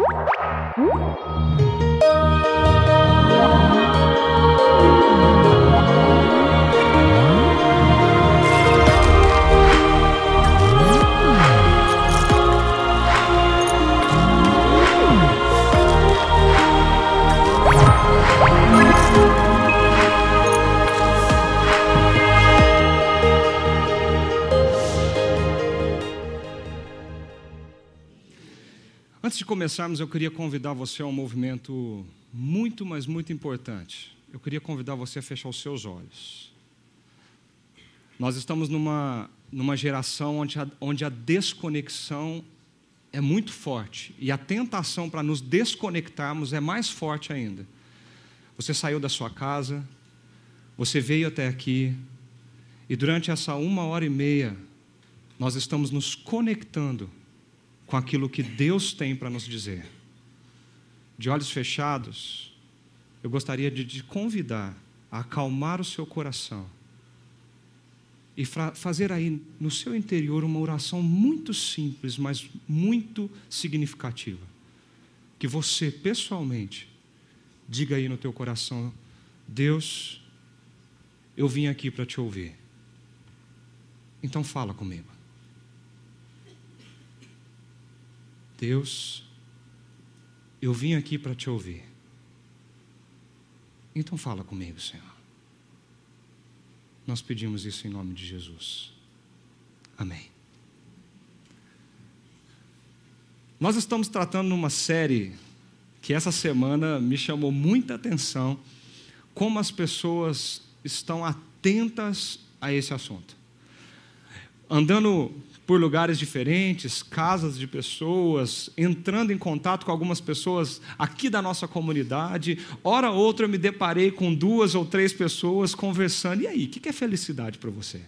Antes começarmos, eu queria convidar você a um movimento muito, mas muito importante. Eu queria convidar você a fechar os seus olhos. Nós estamos numa, numa geração onde a, onde a desconexão é muito forte e a tentação para nos desconectarmos é mais forte ainda. Você saiu da sua casa, você veio até aqui e durante essa uma hora e meia nós estamos nos conectando com aquilo que Deus tem para nos dizer. De olhos fechados, eu gostaria de te convidar a acalmar o seu coração e fazer aí no seu interior uma oração muito simples, mas muito significativa. Que você, pessoalmente, diga aí no teu coração: Deus, eu vim aqui para te ouvir. Então fala comigo. Deus, eu vim aqui para te ouvir. Então fala comigo, Senhor. Nós pedimos isso em nome de Jesus. Amém. Nós estamos tratando numa série que essa semana me chamou muita atenção, como as pessoas estão atentas a esse assunto. Andando por lugares diferentes, casas de pessoas, entrando em contato com algumas pessoas aqui da nossa comunidade. Hora ou outra eu me deparei com duas ou três pessoas conversando. E aí, o que é felicidade para você?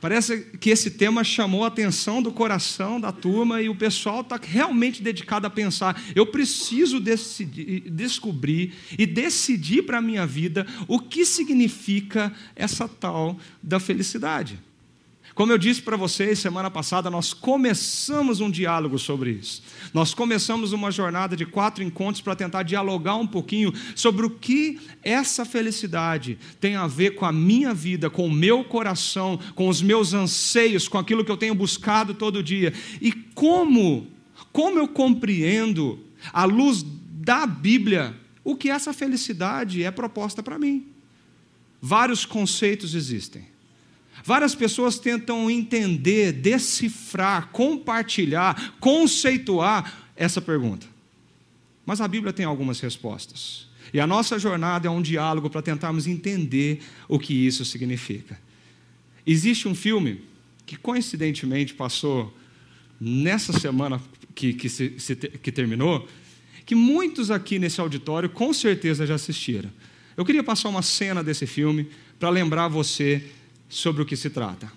Parece que esse tema chamou a atenção do coração da turma e o pessoal está realmente dedicado a pensar: eu preciso decidir, descobrir e decidir para a minha vida o que significa essa tal da felicidade. Como eu disse para vocês semana passada, nós começamos um diálogo sobre isso. Nós começamos uma jornada de quatro encontros para tentar dialogar um pouquinho sobre o que essa felicidade tem a ver com a minha vida, com o meu coração, com os meus anseios, com aquilo que eu tenho buscado todo dia. E como, como eu compreendo, à luz da Bíblia, o que essa felicidade é proposta para mim. Vários conceitos existem. Várias pessoas tentam entender, decifrar, compartilhar, conceituar essa pergunta. Mas a Bíblia tem algumas respostas. E a nossa jornada é um diálogo para tentarmos entender o que isso significa. Existe um filme que coincidentemente passou nessa semana que, que, se, que terminou, que muitos aqui nesse auditório com certeza já assistiram. Eu queria passar uma cena desse filme para lembrar você sobre o que se trata.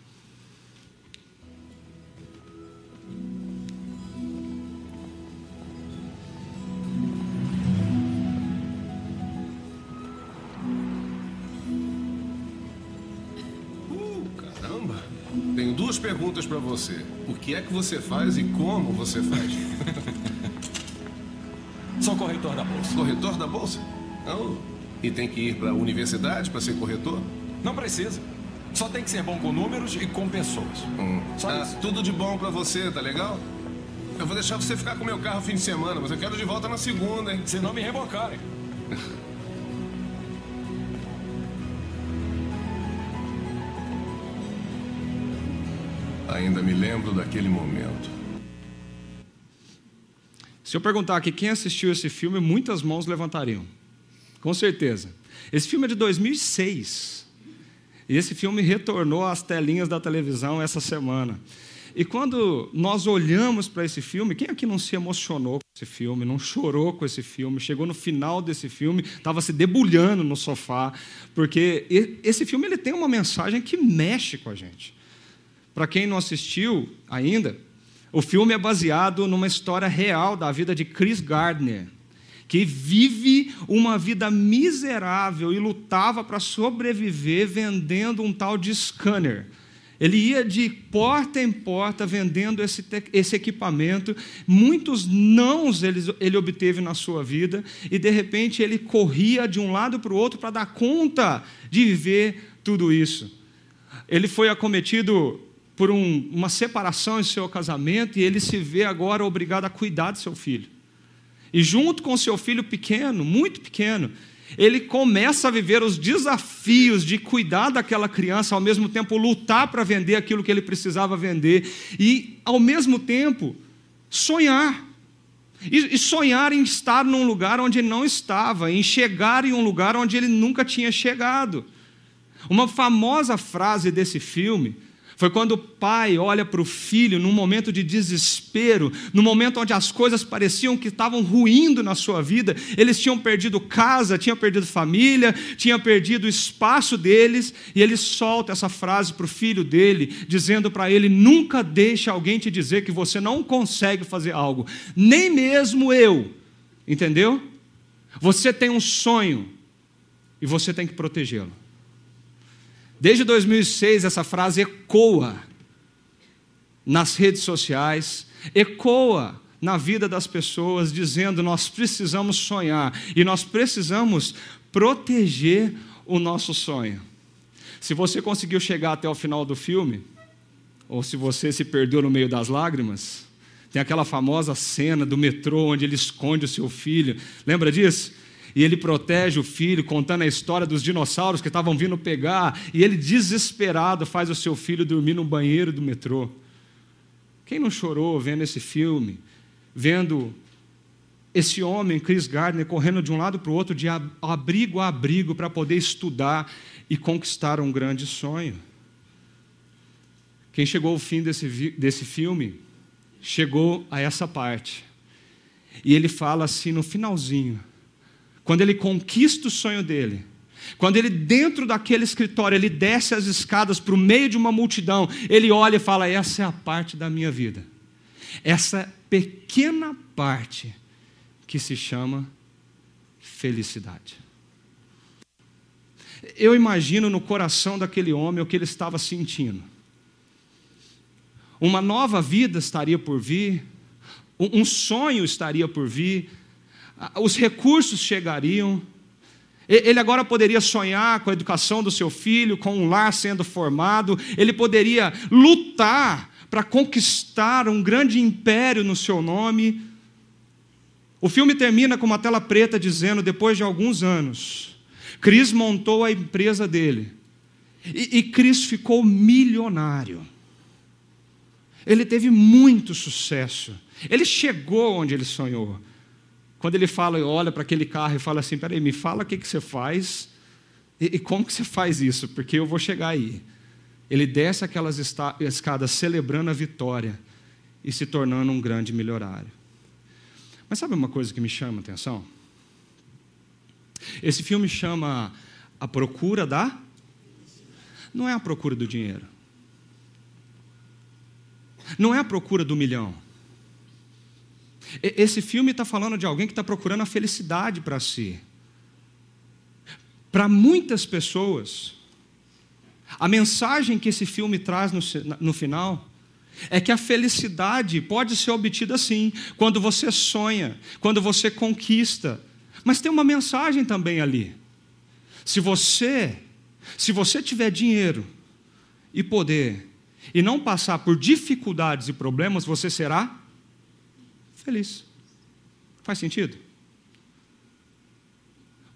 Uh, caramba! Tenho duas perguntas para você. O que é que você faz e como você faz? Sou corretor da bolsa. Corretor da bolsa? Não. E tem que ir para a universidade para ser corretor? Não precisa. Só tem que ser bom com números e com pessoas. Hum. Só ah, isso. Tudo de bom para você, tá legal? Eu vou deixar você ficar com meu carro fim de semana, mas eu quero de volta na segunda, hein? Se não me rebocarem. Ainda me lembro daquele momento. Se eu perguntar aqui quem assistiu esse filme, muitas mãos levantariam. Com certeza. Esse filme é de 2006. E esse filme retornou às telinhas da televisão essa semana. E quando nós olhamos para esse filme, quem aqui não se emocionou com esse filme, não chorou com esse filme, chegou no final desse filme, estava se debulhando no sofá, porque esse filme ele tem uma mensagem que mexe com a gente. Para quem não assistiu ainda, o filme é baseado numa história real da vida de Chris Gardner, que vive uma vida miserável e lutava para sobreviver vendendo um tal de scanner. Ele ia de porta em porta vendendo esse, esse equipamento. Muitos nãos ele, ele obteve na sua vida, e de repente ele corria de um lado para o outro para dar conta de viver tudo isso. Ele foi acometido por um, uma separação em seu casamento e ele se vê agora obrigado a cuidar de seu filho. E junto com seu filho pequeno, muito pequeno, ele começa a viver os desafios de cuidar daquela criança, ao mesmo tempo lutar para vender aquilo que ele precisava vender, e ao mesmo tempo sonhar. E, sonhar em estar num lugar onde ele não estava, em chegar em um lugar onde ele nunca tinha chegado. Uma famosa frase desse filme foi quando o pai olha para o filho num momento de desespero, no momento onde as coisas pareciam que estavam ruindo na sua vida, eles tinham perdido casa, tinham perdido família, tinham perdido o espaço deles, e ele solta essa frase para o filho dele, dizendo para ele: nunca deixe alguém te dizer que você não consegue fazer algo, nem mesmo eu, entendeu? Você tem um sonho e você tem que protegê-lo. Desde 2006, essa frase ecoa nas redes sociais, ecoa na vida das pessoas, dizendo: nós precisamos sonhar e nós precisamos proteger o nosso sonho. Se você conseguiu chegar até o final do filme, ou se você se perdeu no meio das lágrimas, tem aquela famosa cena do metrô onde ele esconde o seu filho. Lembra disso? E ele protege o filho, contando a história dos dinossauros que estavam vindo pegar, e ele, desesperado, faz o seu filho dormir no banheiro do metrô. Quem não chorou vendo esse filme, vendo esse homem, Chris Gardner, correndo de um lado para o outro, de abrigo a abrigo, para poder estudar e conquistar um grande sonho? Quem chegou ao fim desse, desse filme, chegou a essa parte. E ele fala assim no finalzinho: quando ele conquista o sonho dele, quando ele, dentro daquele escritório, ele desce as escadas para o meio de uma multidão, ele olha e fala: Essa é a parte da minha vida. Essa pequena parte que se chama felicidade. Eu imagino no coração daquele homem o que ele estava sentindo. Uma nova vida estaria por vir, um sonho estaria por vir, os recursos chegariam. Ele agora poderia sonhar com a educação do seu filho, com um lar sendo formado, ele poderia lutar para conquistar um grande império no seu nome. O filme termina com uma tela preta dizendo: depois de alguns anos, Cris montou a empresa dele e, e Cris ficou milionário. Ele teve muito sucesso. Ele chegou onde ele sonhou. Quando ele fala, olha para aquele carro e fala assim: peraí, me fala o que, que você faz e, e como que você faz isso, porque eu vou chegar aí. Ele desce aquelas escadas celebrando a vitória e se tornando um grande milionário. Mas sabe uma coisa que me chama a atenção? Esse filme chama A Procura da. Não é a procura do dinheiro. Não é a procura do milhão. Esse filme está falando de alguém que está procurando a felicidade para si. Para muitas pessoas, a mensagem que esse filme traz no, no final é que a felicidade pode ser obtida sim, quando você sonha, quando você conquista. Mas tem uma mensagem também ali. Se você, se você tiver dinheiro e poder e não passar por dificuldades e problemas, você será feliz. Faz sentido?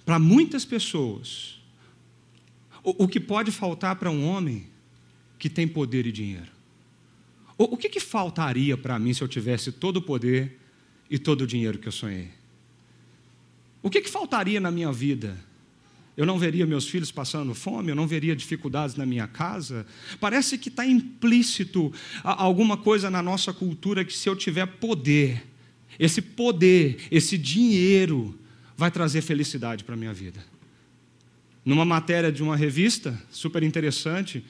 Para muitas pessoas, o, o, que pode faltar para um homem que tem poder e dinheiro? O, o que, que faltaria para mim se eu tivesse todo o poder e todo o dinheiro que eu sonhei? O que, que faltaria na minha vida eu não veria meus filhos passando fome, eu não veria dificuldades na minha casa. Parece que está implícito alguma coisa na nossa cultura que se eu tiver poder, esse poder, esse dinheiro vai trazer felicidade para a minha vida. Numa matéria de uma revista super interessante,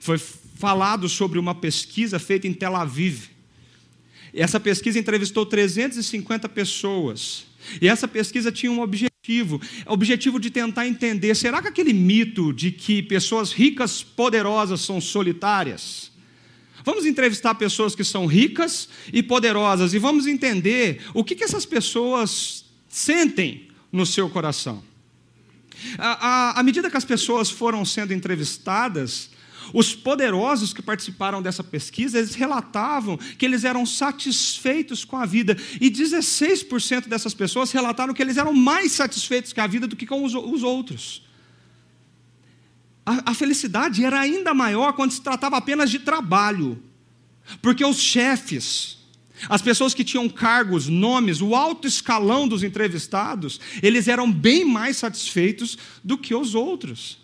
foi falado sobre uma pesquisa feita em Tel Aviv. Essa pesquisa entrevistou 350 pessoas. E essa pesquisa tinha um objetivo o objetivo de tentar entender, será que aquele mito de que pessoas ricas, poderosas são solitárias? Vamos entrevistar pessoas que são ricas e poderosas e vamos entender o que, que essas pessoas sentem no seu coração. À, medida que as pessoas foram sendo entrevistadas, os poderosos que participaram dessa pesquisa, eles relatavam que eles eram satisfeitos com a vida. E 16% dessas pessoas relataram que eles eram mais satisfeitos com a vida do que com os, os outros. A, a felicidade era ainda maior quando se tratava apenas de trabalho. Porque os chefes, as pessoas que tinham cargos, nomes, o alto escalão dos entrevistados, eles eram bem mais satisfeitos do que os outros.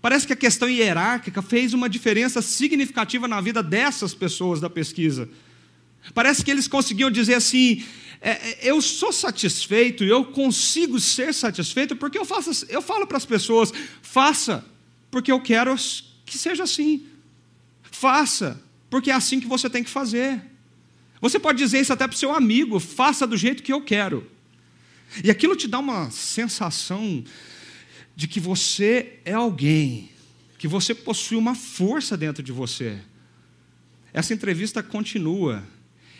Parece que a questão hierárquica fez uma diferença significativa na vida dessas pessoas da pesquisa. Parece que eles conseguiam dizer assim: é, é eu sou satisfeito, eu consigo ser satisfeito, porque eu, faço, eu falo para as pessoas: faça, porque eu quero que seja assim. Faça, porque é assim que você tem que fazer. Você pode dizer isso até para o seu amigo: faça do jeito que eu quero. E aquilo te dá uma sensação de que você é alguém, que você possui uma força dentro de você. Essa entrevista continua.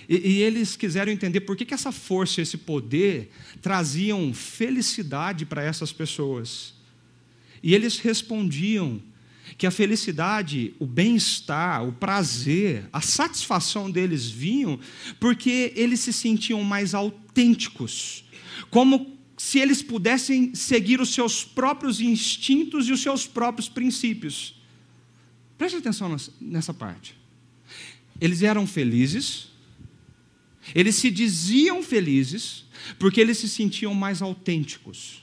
E, e eles quiseram entender por que, que essa força, esse poder, traziam felicidade para essas pessoas. E eles respondiam que a felicidade, o bem-estar, o prazer, a satisfação deles vinham porque eles se sentiam mais autênticos, como se eles pudessem seguir os seus próprios instintos e os seus próprios princípios. Preste atenção nessa parte. Eles eram felizes, eles se diziam felizes, porque eles se sentiam mais autênticos.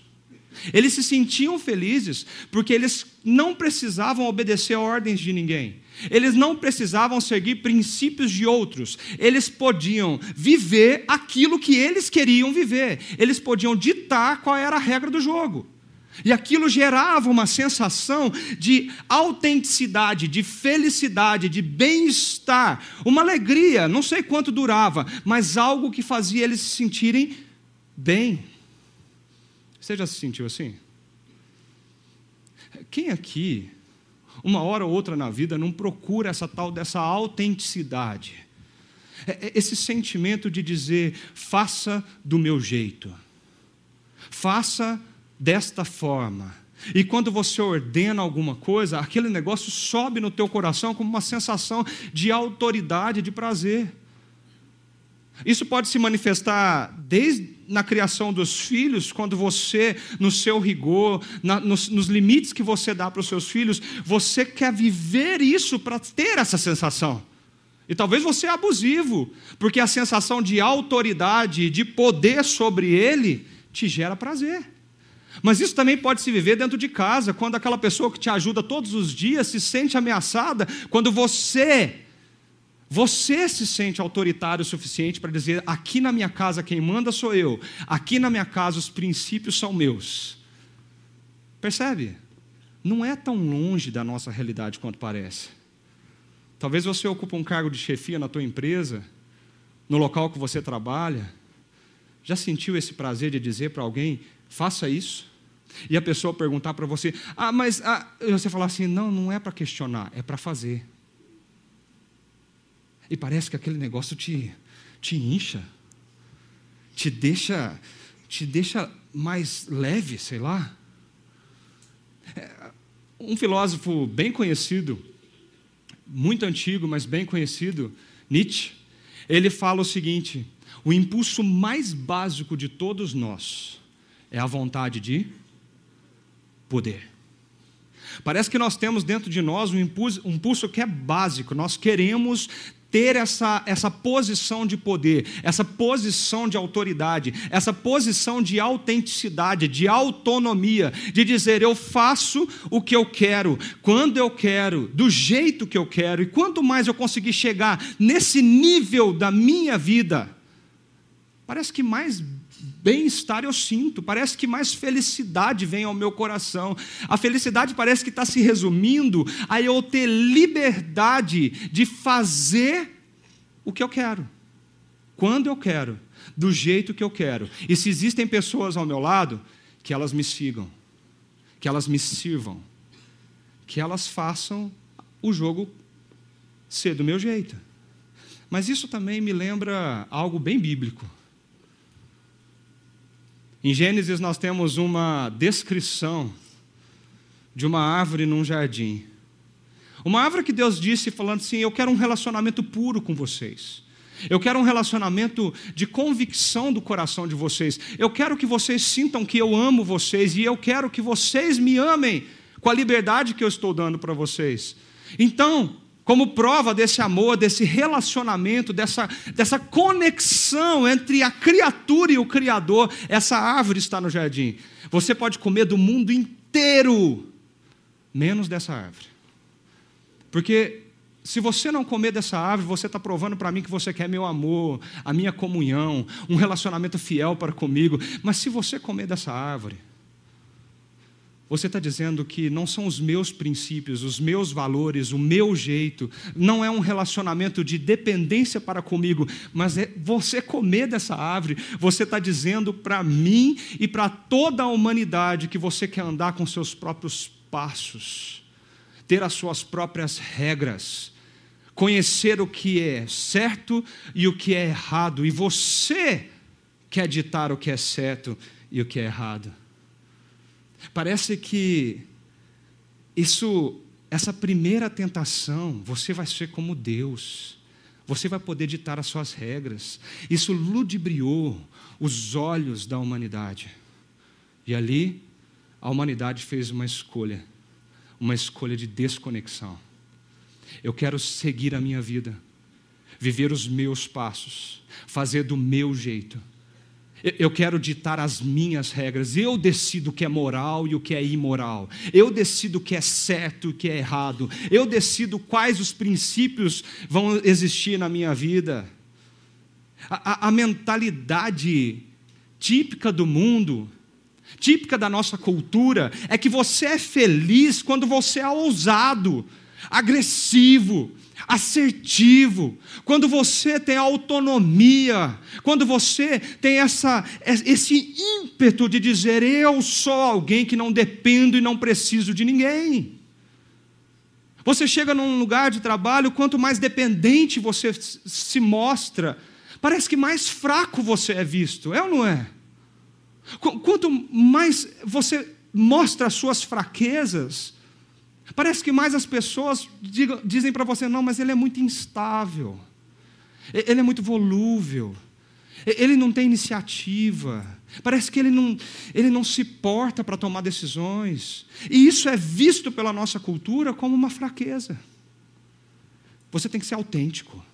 Eles se sentiam felizes porque eles não precisavam obedecer ordens de ninguém. Eles não precisavam seguir princípios de outros. Eles podiam viver aquilo que eles queriam viver. Eles podiam ditar qual era a regra do jogo. E aquilo gerava uma sensação de autenticidade, de felicidade, de bem-estar, uma alegria, não sei quanto durava, mas algo que fazia eles se sentirem bem. Você já se sentiu assim? Quem aqui uma hora ou outra na vida, não procura essa tal dessa autenticidade. É, é esse sentimento de dizer, faça do meu jeito, faça desta forma. E quando você ordena alguma coisa, aquele negócio sobe no teu coração como uma sensação de autoridade, de prazer. Isso pode se manifestar desde na criação dos filhos, quando você, no seu rigor, na, nos, nos limites que você dá para os seus filhos, você quer viver isso para ter essa sensação. E talvez você é abusivo, porque a sensação de autoridade, de poder sobre ele, te gera prazer. Mas isso também pode se viver dentro de casa, quando aquela pessoa que te ajuda todos os dias se sente ameaçada, quando você você se sente autoritário o suficiente para dizer: aqui na minha casa quem manda sou eu, aqui na minha casa os princípios são meus. Percebe? Não é tão longe da nossa realidade quanto parece. Talvez você ocupe um cargo de chefia na tua empresa, no local que você trabalha. Já sentiu esse prazer de dizer para alguém: faça isso? E a pessoa perguntar para você: ah, mas. Ah, você falar assim: não, não é para questionar, é para fazer. E parece que aquele negócio te, te incha, te deixa, te deixa mais leve, sei lá. É, um filósofo bem conhecido, muito antigo, mas bem conhecido, Nietzsche, ele fala o seguinte: o impulso mais básico de todos nós é a vontade de poder. Parece que nós temos dentro de nós um impulso, um impulso que é básico, nós queremos ter essa, essa posição de poder, essa posição de autoridade, essa posição de autenticidade, de autonomia, de dizer eu faço o que eu quero, quando eu quero, do jeito que eu quero, e quanto mais eu conseguir chegar nesse nível da minha vida, parece que mais bem-estar eu sinto, parece que mais felicidade vem ao meu coração. A felicidade parece que está se resumindo a eu ter liberdade de fazer o que eu quero. quando eu quero, do jeito que eu quero. E se existem pessoas ao meu lado, que elas me sigam, que elas me sirvam, que elas façam o jogo ser do meu jeito. Mas isso também me lembra algo bem bíblico. Em Gênesis, nós temos uma descrição de uma árvore num jardim. Uma árvore que Deus disse falando assim: Eu quero um relacionamento puro com vocês. Eu quero um relacionamento de convicção do coração de vocês. Eu quero que vocês sintam que eu amo vocês e eu quero que vocês me amem com a liberdade que eu estou dando para vocês. Então, como prova desse amor, desse relacionamento, dessa, dessa conexão entre a criatura e o Criador, essa árvore está no jardim. Você pode comer do mundo inteiro, menos dessa árvore. Porque se você não comer dessa árvore, você está provando para mim que você quer meu amor, a minha comunhão, um relacionamento fiel para comigo. Mas se você comer dessa árvore, você está dizendo que não são os meus princípios, os meus valores, o meu jeito, não é um relacionamento de dependência para comigo, mas é você comer dessa árvore, você está dizendo para mim e para toda a humanidade que você quer andar com seus próprios passos, ter as suas próprias regras, conhecer o que é certo e o que é errado, e você quer ditar o que é certo e o que é errado. Parece que isso, essa primeira tentação, você vai ser como Deus. Você vai poder ditar as suas regras. Isso ludibriou os olhos da humanidade. E ali, a humanidade fez uma escolha, uma escolha de desconexão. Eu quero seguir a minha vida, viver os meus passos, fazer do meu jeito. Eu quero ditar as minhas regras. Eu decido o que é moral e o que é imoral. Eu decido o que é certo e o que é errado. Eu decido quais os princípios vão existir na minha vida. A, a, a mentalidade típica do mundo, típica da nossa cultura, é que você é feliz quando você é ousado agressivo, assertivo, quando você tem autonomia, quando você tem essa, esse ímpeto de dizer: Eu sou alguém que não dependo e não preciso de ninguém. Você chega num lugar de trabalho, quanto mais dependente você se mostra, parece que mais fraco você é visto, é ou não é? Quanto mais você mostra as suas fraquezas, Parece que mais as pessoas dizem para você: não, mas ele é muito instável, ele é muito volúvel, ele não tem iniciativa, parece que ele não, ele não se porta para tomar decisões, e isso é visto pela nossa cultura como uma fraqueza. Você tem que ser autêntico,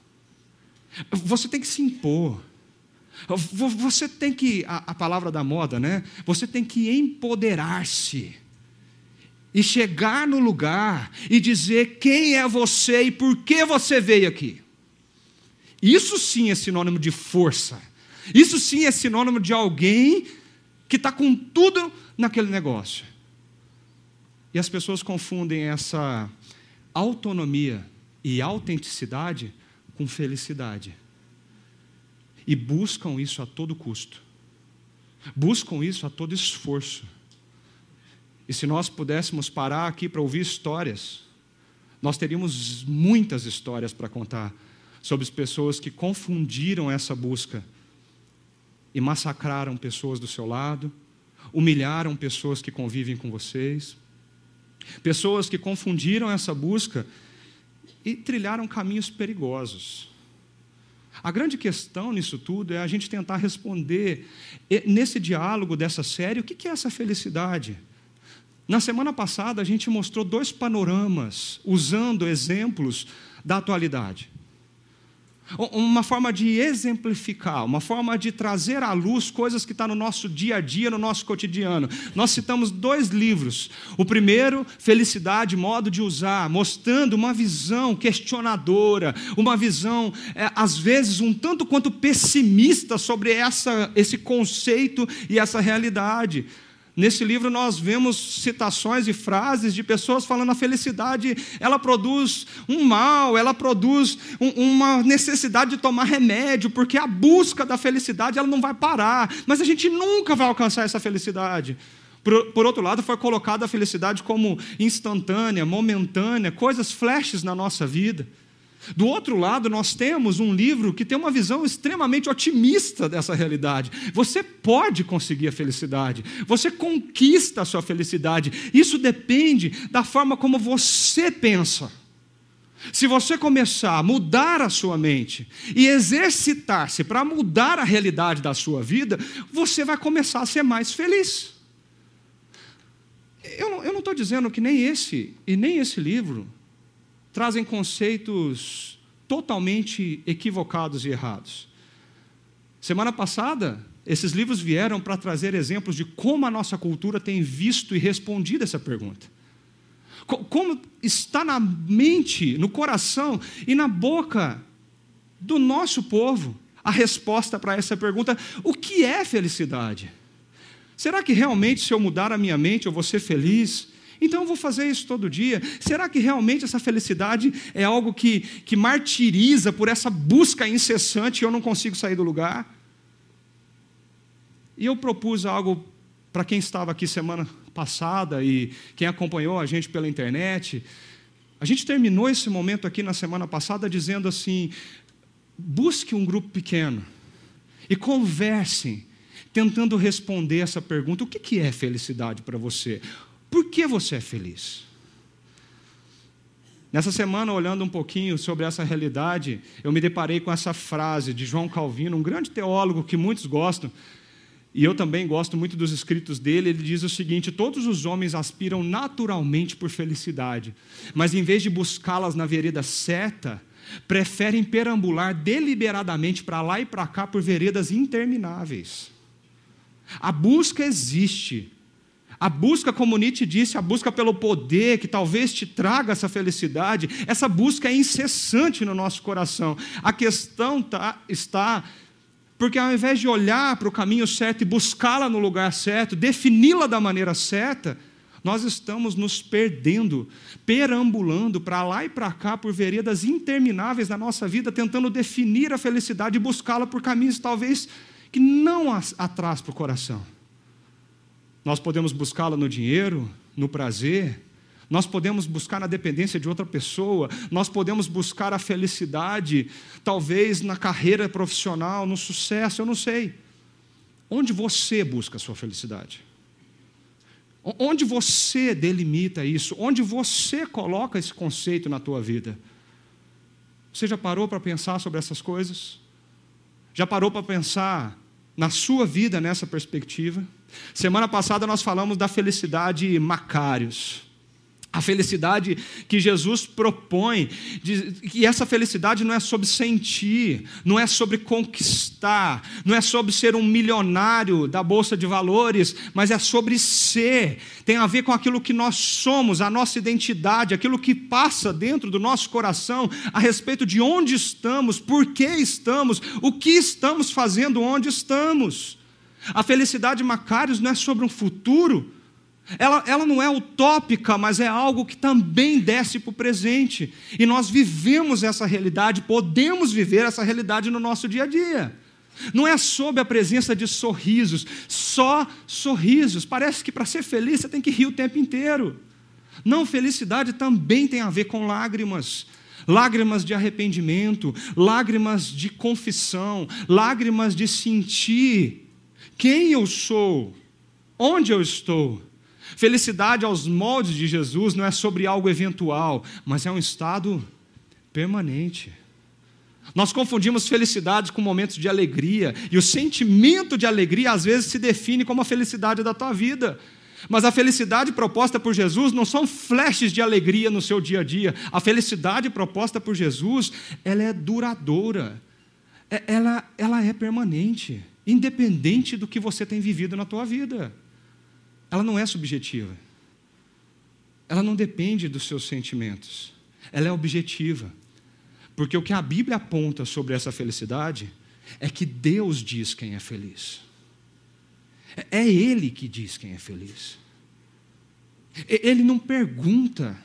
você tem que se impor. Você tem que, a, a palavra da moda, né? Você tem que empoderar-se e chegar no lugar e dizer quem é você e por que você veio aqui. Isso sim é sinônimo de força. Isso sim é sinônimo de alguém que está com tudo naquele negócio. E as pessoas confundem essa autonomia e autenticidade com felicidade. E buscam isso a todo custo. Buscam isso a todo esforço. E se nós pudéssemos parar aqui para ouvir histórias, nós teríamos muitas histórias para contar sobre as pessoas que confundiram essa busca e massacraram pessoas do seu lado, humilharam pessoas que convivem com vocês, pessoas que confundiram essa busca e trilharam caminhos perigosos. A grande questão nisso tudo é a gente tentar responder, nesse diálogo dessa série, o que é essa felicidade? Na semana passada, a gente mostrou dois panoramas, usando exemplos da atualidade. Uma forma de exemplificar, uma forma de trazer à luz coisas que estão tá no nosso dia a dia, no nosso cotidiano. Nós citamos dois livros. O primeiro, Felicidade, Modo de Usar, mostrando uma visão questionadora, uma visão, é, às vezes, um tanto quanto pessimista sobre essa, esse conceito e essa realidade. Nesse livro nós vemos citações e frases de pessoas falando a felicidade, ela produz um mal, ela produz um, uma necessidade de tomar remédio, porque a busca da felicidade ela não vai parar, mas a gente nunca vai alcançar essa felicidade. Por, por outro lado, foi colocada a felicidade como instantânea, momentânea, coisas flashes na nossa vida. Do outro lado, nós temos um livro que tem uma visão extremamente otimista dessa realidade. Você pode conseguir a felicidade, você conquista a sua felicidade. Isso depende da forma como você pensa. Se você começar a mudar a sua mente e exercitar-se para mudar a realidade da sua vida, você vai começar a ser mais feliz. Eu não estou dizendo que nem esse e nem esse livro trazem conceitos totalmente equivocados e errados. Semana passada, esses livros vieram para trazer exemplos de como a nossa cultura tem visto e respondido essa pergunta. Como está na mente, no coração e na boca do nosso povo a resposta para essa pergunta: o que é felicidade? Será que realmente, se eu mudar a minha mente, eu vou ser feliz? Então eu vou fazer isso todo dia. Será que realmente essa felicidade é algo que, que martiriza por essa busca incessante e eu não consigo sair do lugar? E eu propus algo para quem estava aqui semana passada e quem acompanhou a gente pela internet. A gente terminou esse momento aqui na semana passada dizendo assim: busque um grupo pequeno e conversem, tentando responder essa pergunta: o que é felicidade para você? Por que você é feliz? Nessa semana, olhando um pouquinho sobre essa realidade, eu me deparei com essa frase de João Calvino, um grande teólogo que muitos gostam, e eu também gosto muito dos escritos dele. Ele diz o seguinte: todos os homens aspiram naturalmente por felicidade, mas em vez de buscá-las na vereda certa, preferem perambular deliberadamente para lá e para cá por veredas intermináveis. A busca existe, a busca, como Nietzsche disse, a busca pelo poder que talvez te traga essa felicidade, essa busca é incessante no nosso coração. A questão tá, está porque ao invés de olhar para o caminho certo e buscá-la no lugar certo, defini-la da maneira certa, nós estamos nos perdendo, perambulando para lá e para cá por veredas intermináveis na nossa vida, tentando definir a felicidade e buscá-la por caminhos talvez que não atrás para o coração. Nós podemos buscá-la no dinheiro, no prazer, nós podemos buscar na dependência de outra pessoa, nós podemos buscar a felicidade, talvez na carreira profissional, no sucesso, eu não sei. Onde você busca a sua felicidade? Onde você delimita isso? Onde você coloca esse conceito na tua vida? Você já parou para pensar sobre essas coisas? Já parou para pensar na sua vida nessa perspectiva? Semana passada nós falamos da felicidade Macários. A felicidade que Jesus propõe, e essa felicidade não é sobre sentir, não é sobre conquistar, não é sobre ser um milionário da bolsa de valores, mas é sobre ser. Tem a ver com aquilo que nós somos, a nossa identidade, aquilo que passa dentro do nosso coração a respeito de onde estamos, por que estamos, o que estamos fazendo onde estamos. A felicidade Macários não é sobre um futuro, ela, ela não é utópica, mas é algo que também desce para o presente. E nós vivemos essa realidade, podemos viver essa realidade no nosso dia a dia. Não é sob a presença de sorrisos, só sorrisos. Parece que para ser feliz você tem que rir o tempo inteiro. Não, felicidade também tem a ver com lágrimas. Lágrimas de arrependimento, lágrimas de confissão, lágrimas de sentir quem eu sou, onde eu estou. Felicidade aos moldes de Jesus não é sobre algo eventual, mas é um estado permanente. Nós confundimos felicidade com momentos de alegria, e o sentimento de alegria às vezes se define como a felicidade da tua vida. Mas a felicidade proposta por Jesus não são flashes de alegria no seu dia a dia. A felicidade proposta por Jesus, ela é duradoura. É, ela, ela é permanente independente do que você tem vivido na tua vida. Ela não é subjetiva. Ela não depende dos seus sentimentos. Ela é objetiva. Porque o que a Bíblia aponta sobre essa felicidade é que Deus diz quem é feliz. É Ele que diz quem é feliz. Ele não pergunta.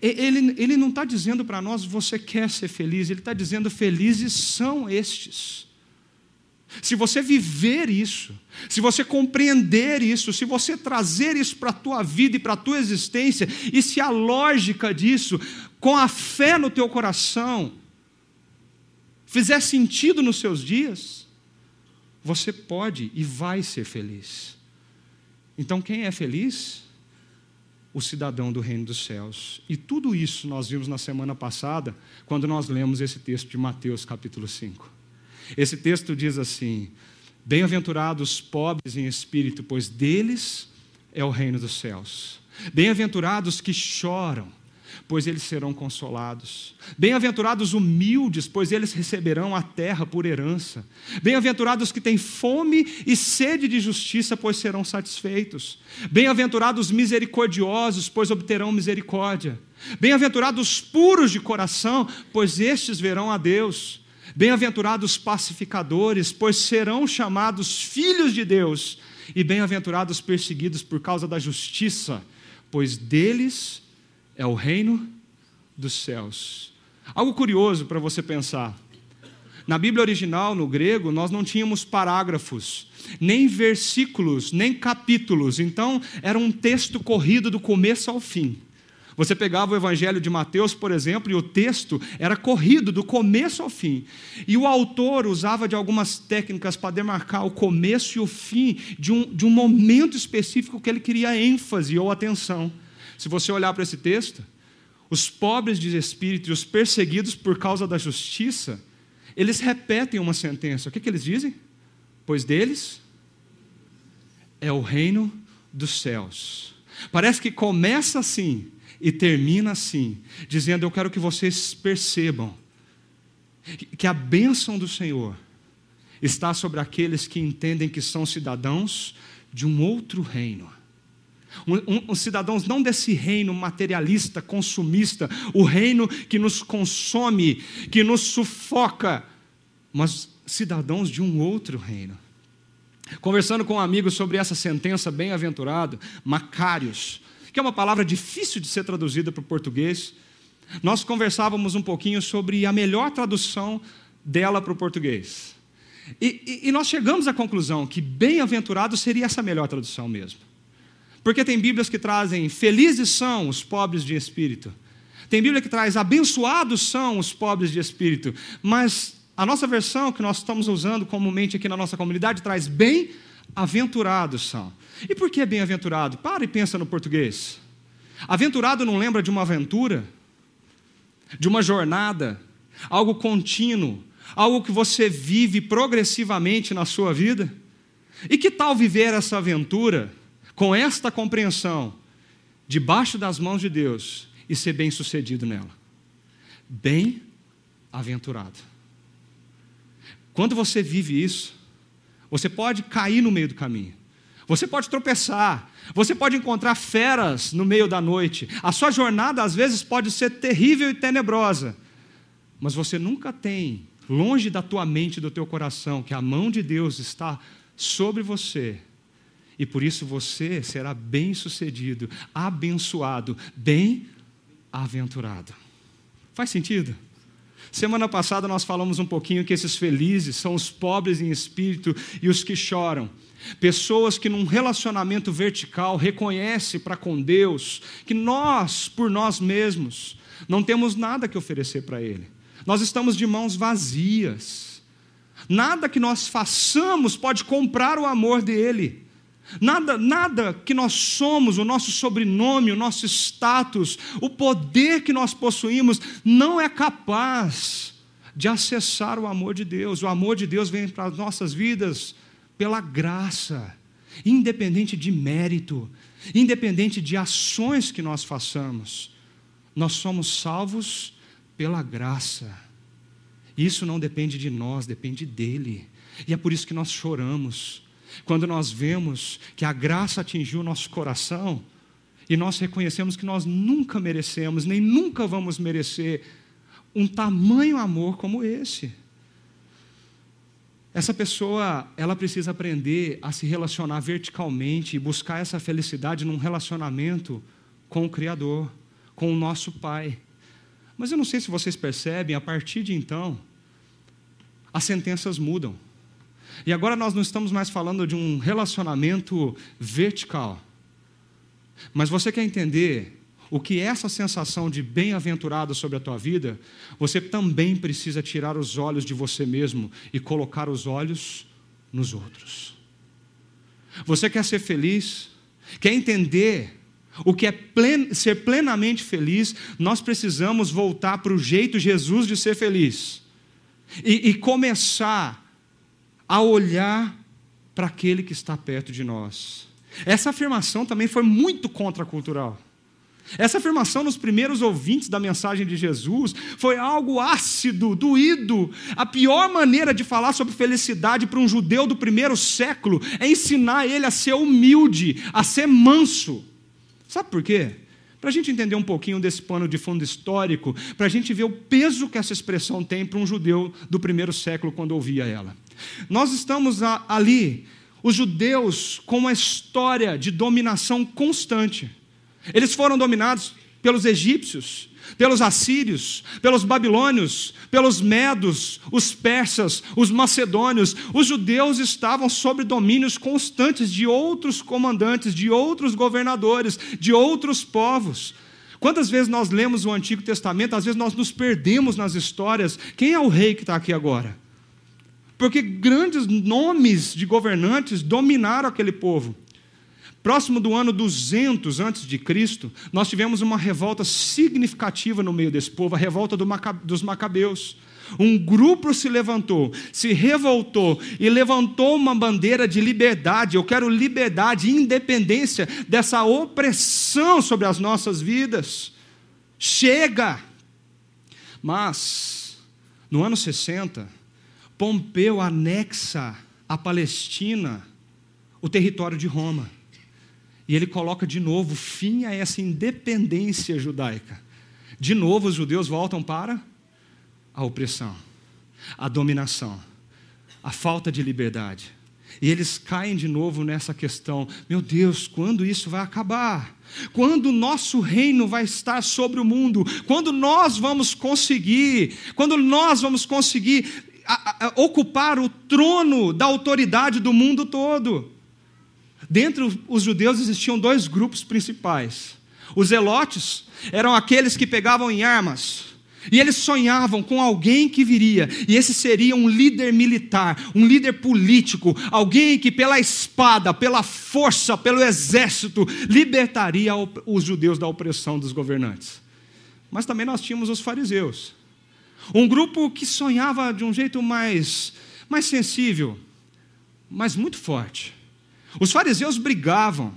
Ele, ele não está dizendo para nós, você quer ser feliz, ele está dizendo, felizes são estes. Se você viver isso, se você compreender isso, se você trazer isso para a tua vida e para a tua existência, e se a lógica disso, com a fé no teu coração, fizer sentido nos seus dias, você pode e vai ser feliz. Então, quem é feliz? O cidadão do reino dos céus. E tudo isso nós vimos na semana passada, quando nós lemos esse texto de Mateus, capítulo 5. Esse texto diz assim: Bem-aventurados os pobres em espírito, pois deles é o reino dos céus. Bem-aventurados que choram, pois eles serão consolados. Bem-aventurados humildes, pois eles receberão a terra por herança. Bem-aventurados que têm fome e sede de justiça, pois serão satisfeitos. Bem-aventurados misericordiosos, pois obterão misericórdia. Bem-aventurados puros de coração, pois estes verão a Deus. Bem-aventurados pacificadores, pois serão chamados filhos de Deus. E bem-aventurados perseguidos por causa da justiça, pois deles é o reino dos céus. Algo curioso para você pensar. Na Bíblia original, no grego, nós não tínhamos parágrafos, nem versículos, nem capítulos. Então, era um texto corrido do começo ao fim. Você pegava o Evangelho de Mateus, por exemplo, e o texto era corrido do começo ao fim. E o autor usava de algumas técnicas para demarcar o começo e o fim de um, de um momento específico que ele queria ênfase ou atenção. Se você olhar para esse texto, os pobres de espírito e os perseguidos por causa da justiça, eles repetem uma sentença. O que, que eles dizem? Pois deles é o reino dos céus. Parece que começa assim e termina assim, dizendo: Eu quero que vocês percebam que a bênção do Senhor está sobre aqueles que entendem que são cidadãos de um outro reino. Um, um, um, cidadãos não desse reino materialista, consumista, o reino que nos consome, que nos sufoca, mas cidadãos de um outro reino. Conversando com um amigo sobre essa sentença bem-aventurado, Macários, que é uma palavra difícil de ser traduzida para o português, nós conversávamos um pouquinho sobre a melhor tradução dela para o português. E, e, e nós chegamos à conclusão que bem-aventurado seria essa melhor tradução mesmo. Porque tem Bíblias que trazem felizes são os pobres de espírito. Tem Bíblia que traz abençoados são os pobres de espírito. Mas a nossa versão que nós estamos usando comumente aqui na nossa comunidade traz bem-aventurados são. E por que bem-aventurado? Para e pensa no português. Aventurado não lembra de uma aventura? De uma jornada? Algo contínuo? Algo que você vive progressivamente na sua vida? E que tal viver essa aventura? com esta compreensão, debaixo das mãos de Deus e ser bem sucedido nela. Bem-aventurado. Quando você vive isso, você pode cair no meio do caminho. Você pode tropeçar, você pode encontrar feras no meio da noite. A sua jornada às vezes pode ser terrível e tenebrosa, mas você nunca tem longe da tua mente e do teu coração que a mão de Deus está sobre você e por isso você será bem-sucedido, abençoado, bem-aventurado. Faz sentido? Semana passada nós falamos um pouquinho que esses felizes são os pobres em espírito e os que choram. Pessoas que num relacionamento vertical reconhecem para com Deus que nós, por nós mesmos, não temos nada que oferecer para Ele. Nós estamos de mãos vazias. Nada que nós façamos pode comprar o amor dele. Nada, nada que nós somos, o nosso sobrenome, o nosso status, o poder que nós possuímos, não é capaz de acessar o amor de Deus. O amor de Deus vem para as nossas vidas pela graça, independente de mérito, independente de ações que nós façamos. Nós somos salvos pela graça. Isso não depende de nós, depende dele. E é por isso que nós choramos quando nós vemos que a graça atingiu o nosso coração e nós reconhecemos que nós nunca merecemos, nem nunca vamos merecer um tamanho amor como esse. essa pessoa, ela precisa aprender a se relacionar verticalmente e buscar essa felicidade num relacionamento com o Criador, com o nosso Pai. Mas eu não sei se vocês percebem, a partir de então, as sentenças mudam. E agora nós não estamos mais falando de um relacionamento vertical. Mas você quer entender o que é essa sensação de bem-aventurado sobre a tua vida, você também precisa tirar os olhos de você mesmo e colocar os olhos nos outros. Você quer ser feliz? Quer entender o que é plen ser plenamente feliz? Nós precisamos voltar para o jeito Jesus de ser feliz e, e começar a olhar para aquele que está perto de nós. Essa afirmação também foi muito contracultural. Essa afirmação nos primeiros ouvintes da mensagem de Jesus foi algo ácido, doído. A pior maneira de falar sobre felicidade para um judeu do primeiro século é ensinar ele a ser humilde, a ser manso. Sabe por quê? Para a gente entender um pouquinho desse pano de fundo histórico, para a gente ver o peso que essa expressão tem para um judeu do primeiro século quando ouvia ela. Nós estamos ali, os judeus, com uma história de dominação constante. Eles foram dominados pelos egípcios, pelos assírios, pelos babilônios, pelos medos, os persas, os macedônios. Os judeus estavam sob domínios constantes de outros comandantes, de outros governadores, de outros povos. Quantas vezes nós lemos o Antigo Testamento, às vezes nós nos perdemos nas histórias. Quem é o rei que está aqui agora? Porque grandes nomes de governantes dominaram aquele povo. Próximo do ano 200 antes de Cristo, nós tivemos uma revolta significativa no meio desse povo, a revolta dos macabeus. Um grupo se levantou, se revoltou e levantou uma bandeira de liberdade. Eu quero liberdade, independência dessa opressão sobre as nossas vidas. Chega! Mas, no ano 60, Pompeu anexa à Palestina o território de Roma. E ele coloca de novo fim a essa independência judaica. De novo, os judeus voltam para a opressão, a dominação, a falta de liberdade. E eles caem de novo nessa questão: meu Deus, quando isso vai acabar? Quando o nosso reino vai estar sobre o mundo? Quando nós vamos conseguir? Quando nós vamos conseguir a, a, ocupar o trono da autoridade do mundo todo? Dentre os judeus existiam dois grupos principais. Os zelotes eram aqueles que pegavam em armas, e eles sonhavam com alguém que viria, e esse seria um líder militar, um líder político, alguém que pela espada, pela força, pelo exército, libertaria os judeus da opressão dos governantes. Mas também nós tínhamos os fariseus, um grupo que sonhava de um jeito mais, mais sensível, mas muito forte. Os fariseus brigavam,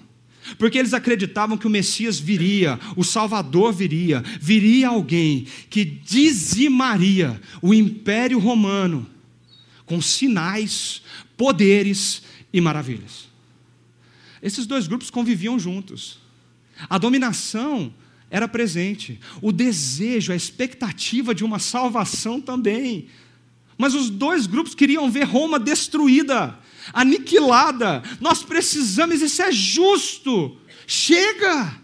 porque eles acreditavam que o Messias viria, o Salvador viria, viria alguém que dizimaria o império romano com sinais, poderes e maravilhas. Esses dois grupos conviviam juntos. A dominação era presente, o desejo, a expectativa de uma salvação também. Mas os dois grupos queriam ver Roma destruída, aniquilada. Nós precisamos, isso é justo. Chega!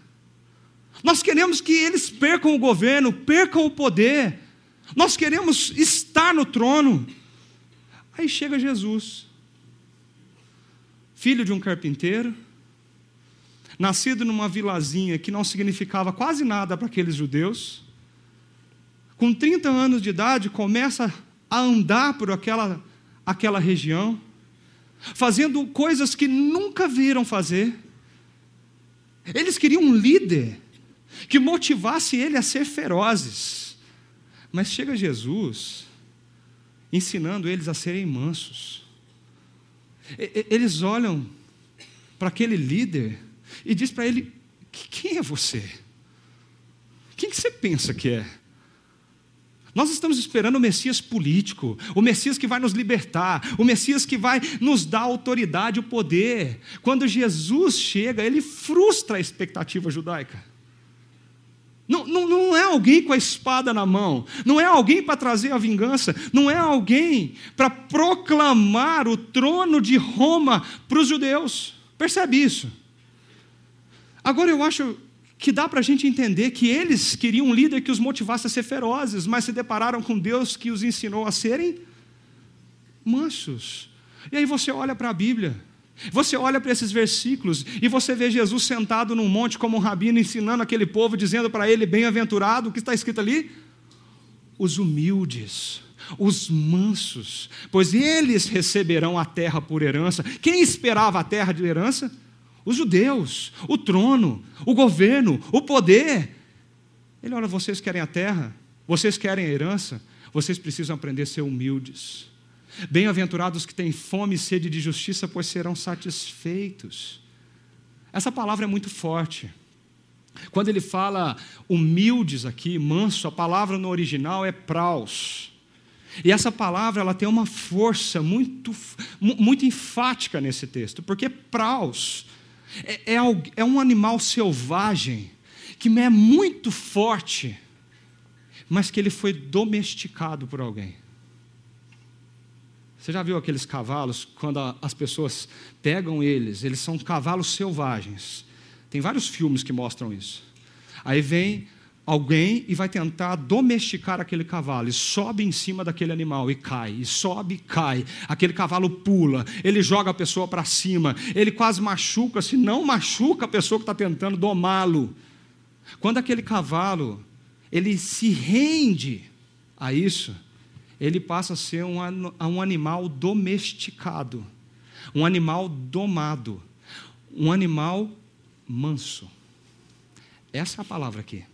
Nós queremos que eles percam o governo, percam o poder. Nós queremos estar no trono. Aí chega Jesus, filho de um carpinteiro, nascido numa vilazinha que não significava quase nada para aqueles judeus. Com 30 anos de idade, começa a andar por aquela, aquela região fazendo coisas que nunca viram fazer. Eles queriam um líder que motivasse ele a ser ferozes. Mas chega Jesus ensinando eles a serem mansos. Eles olham para aquele líder e diz para ele: quem é você? Quem que você pensa que é? Nós estamos esperando o Messias político, o Messias que vai nos libertar, o Messias que vai nos dar autoridade, o poder. Quando Jesus chega, ele frustra a expectativa judaica. Não, não, não é alguém com a espada na mão, não é alguém para trazer a vingança, não é alguém para proclamar o trono de Roma para os judeus. Percebe isso? Agora eu acho que dá para a gente entender que eles queriam um líder que os motivasse a ser ferozes, mas se depararam com Deus que os ensinou a serem mansos. E aí você olha para a Bíblia. Você olha para esses versículos e você vê Jesus sentado num monte como um rabino ensinando aquele povo, dizendo para ele: bem-aventurado, o que está escrito ali? Os humildes, os mansos, pois eles receberão a terra por herança. Quem esperava a terra de herança? Os judeus, o trono, o governo, o poder. Ele olha: vocês querem a terra, vocês querem a herança, vocês precisam aprender a ser humildes. Bem-aventurados que têm fome e sede de justiça, pois serão satisfeitos. Essa palavra é muito forte. Quando ele fala humildes aqui, manso, a palavra no original é praus. E essa palavra ela tem uma força muito, muito enfática nesse texto, porque praus é, é, é um animal selvagem que é muito forte, mas que ele foi domesticado por alguém. Você já viu aqueles cavalos, quando a, as pessoas pegam eles, eles são cavalos selvagens. Tem vários filmes que mostram isso. Aí vem alguém e vai tentar domesticar aquele cavalo, e sobe em cima daquele animal e cai, e sobe e cai. Aquele cavalo pula, ele joga a pessoa para cima, ele quase machuca, se não machuca a pessoa que está tentando domá-lo. Quando aquele cavalo ele se rende a isso, ele passa a ser um, um animal domesticado, um animal domado, um animal manso. Essa é a palavra aqui.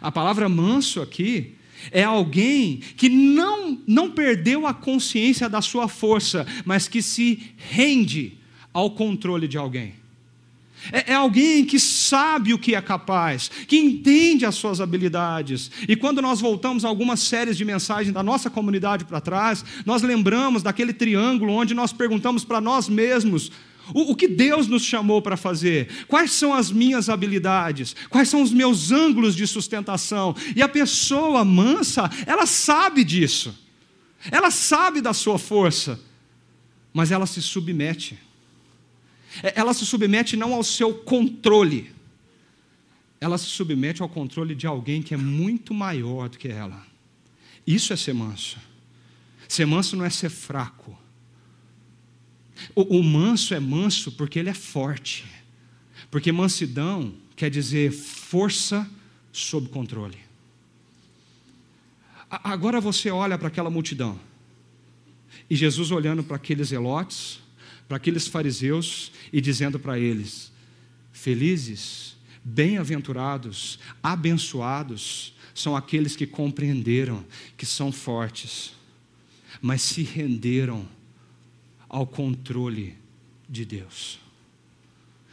A palavra manso aqui é alguém que não, não perdeu a consciência da sua força, mas que se rende ao controle de alguém. É, é, alguém que sabe o que é capaz, que entende as suas habilidades. E quando nós voltamos a algumas séries de mensagens da nossa comunidade para trás, nós lembramos daquele triângulo onde nós perguntamos para nós mesmos: o, o que Deus nos chamou para fazer? Quais são as minhas habilidades? Quais são os meus ângulos de sustentação? E a pessoa mansa, ela sabe disso, ela sabe da sua força, mas ela se submete é, ela se submete não ao seu controle, ela se submete ao controle de alguém que é muito maior do que ela. Isso é ser manso. Ser manso não é ser fraco. O, o manso é manso porque ele é forte. Porque mansidão quer dizer força sob controle. Agora você olha para aquela multidão. E Jesus olhando para aqueles elotes, para aqueles fariseus e dizendo para eles: Felizes, bem-aventurados, abençoados são aqueles que compreenderam que são fortes, mas se renderam ao controle de Deus.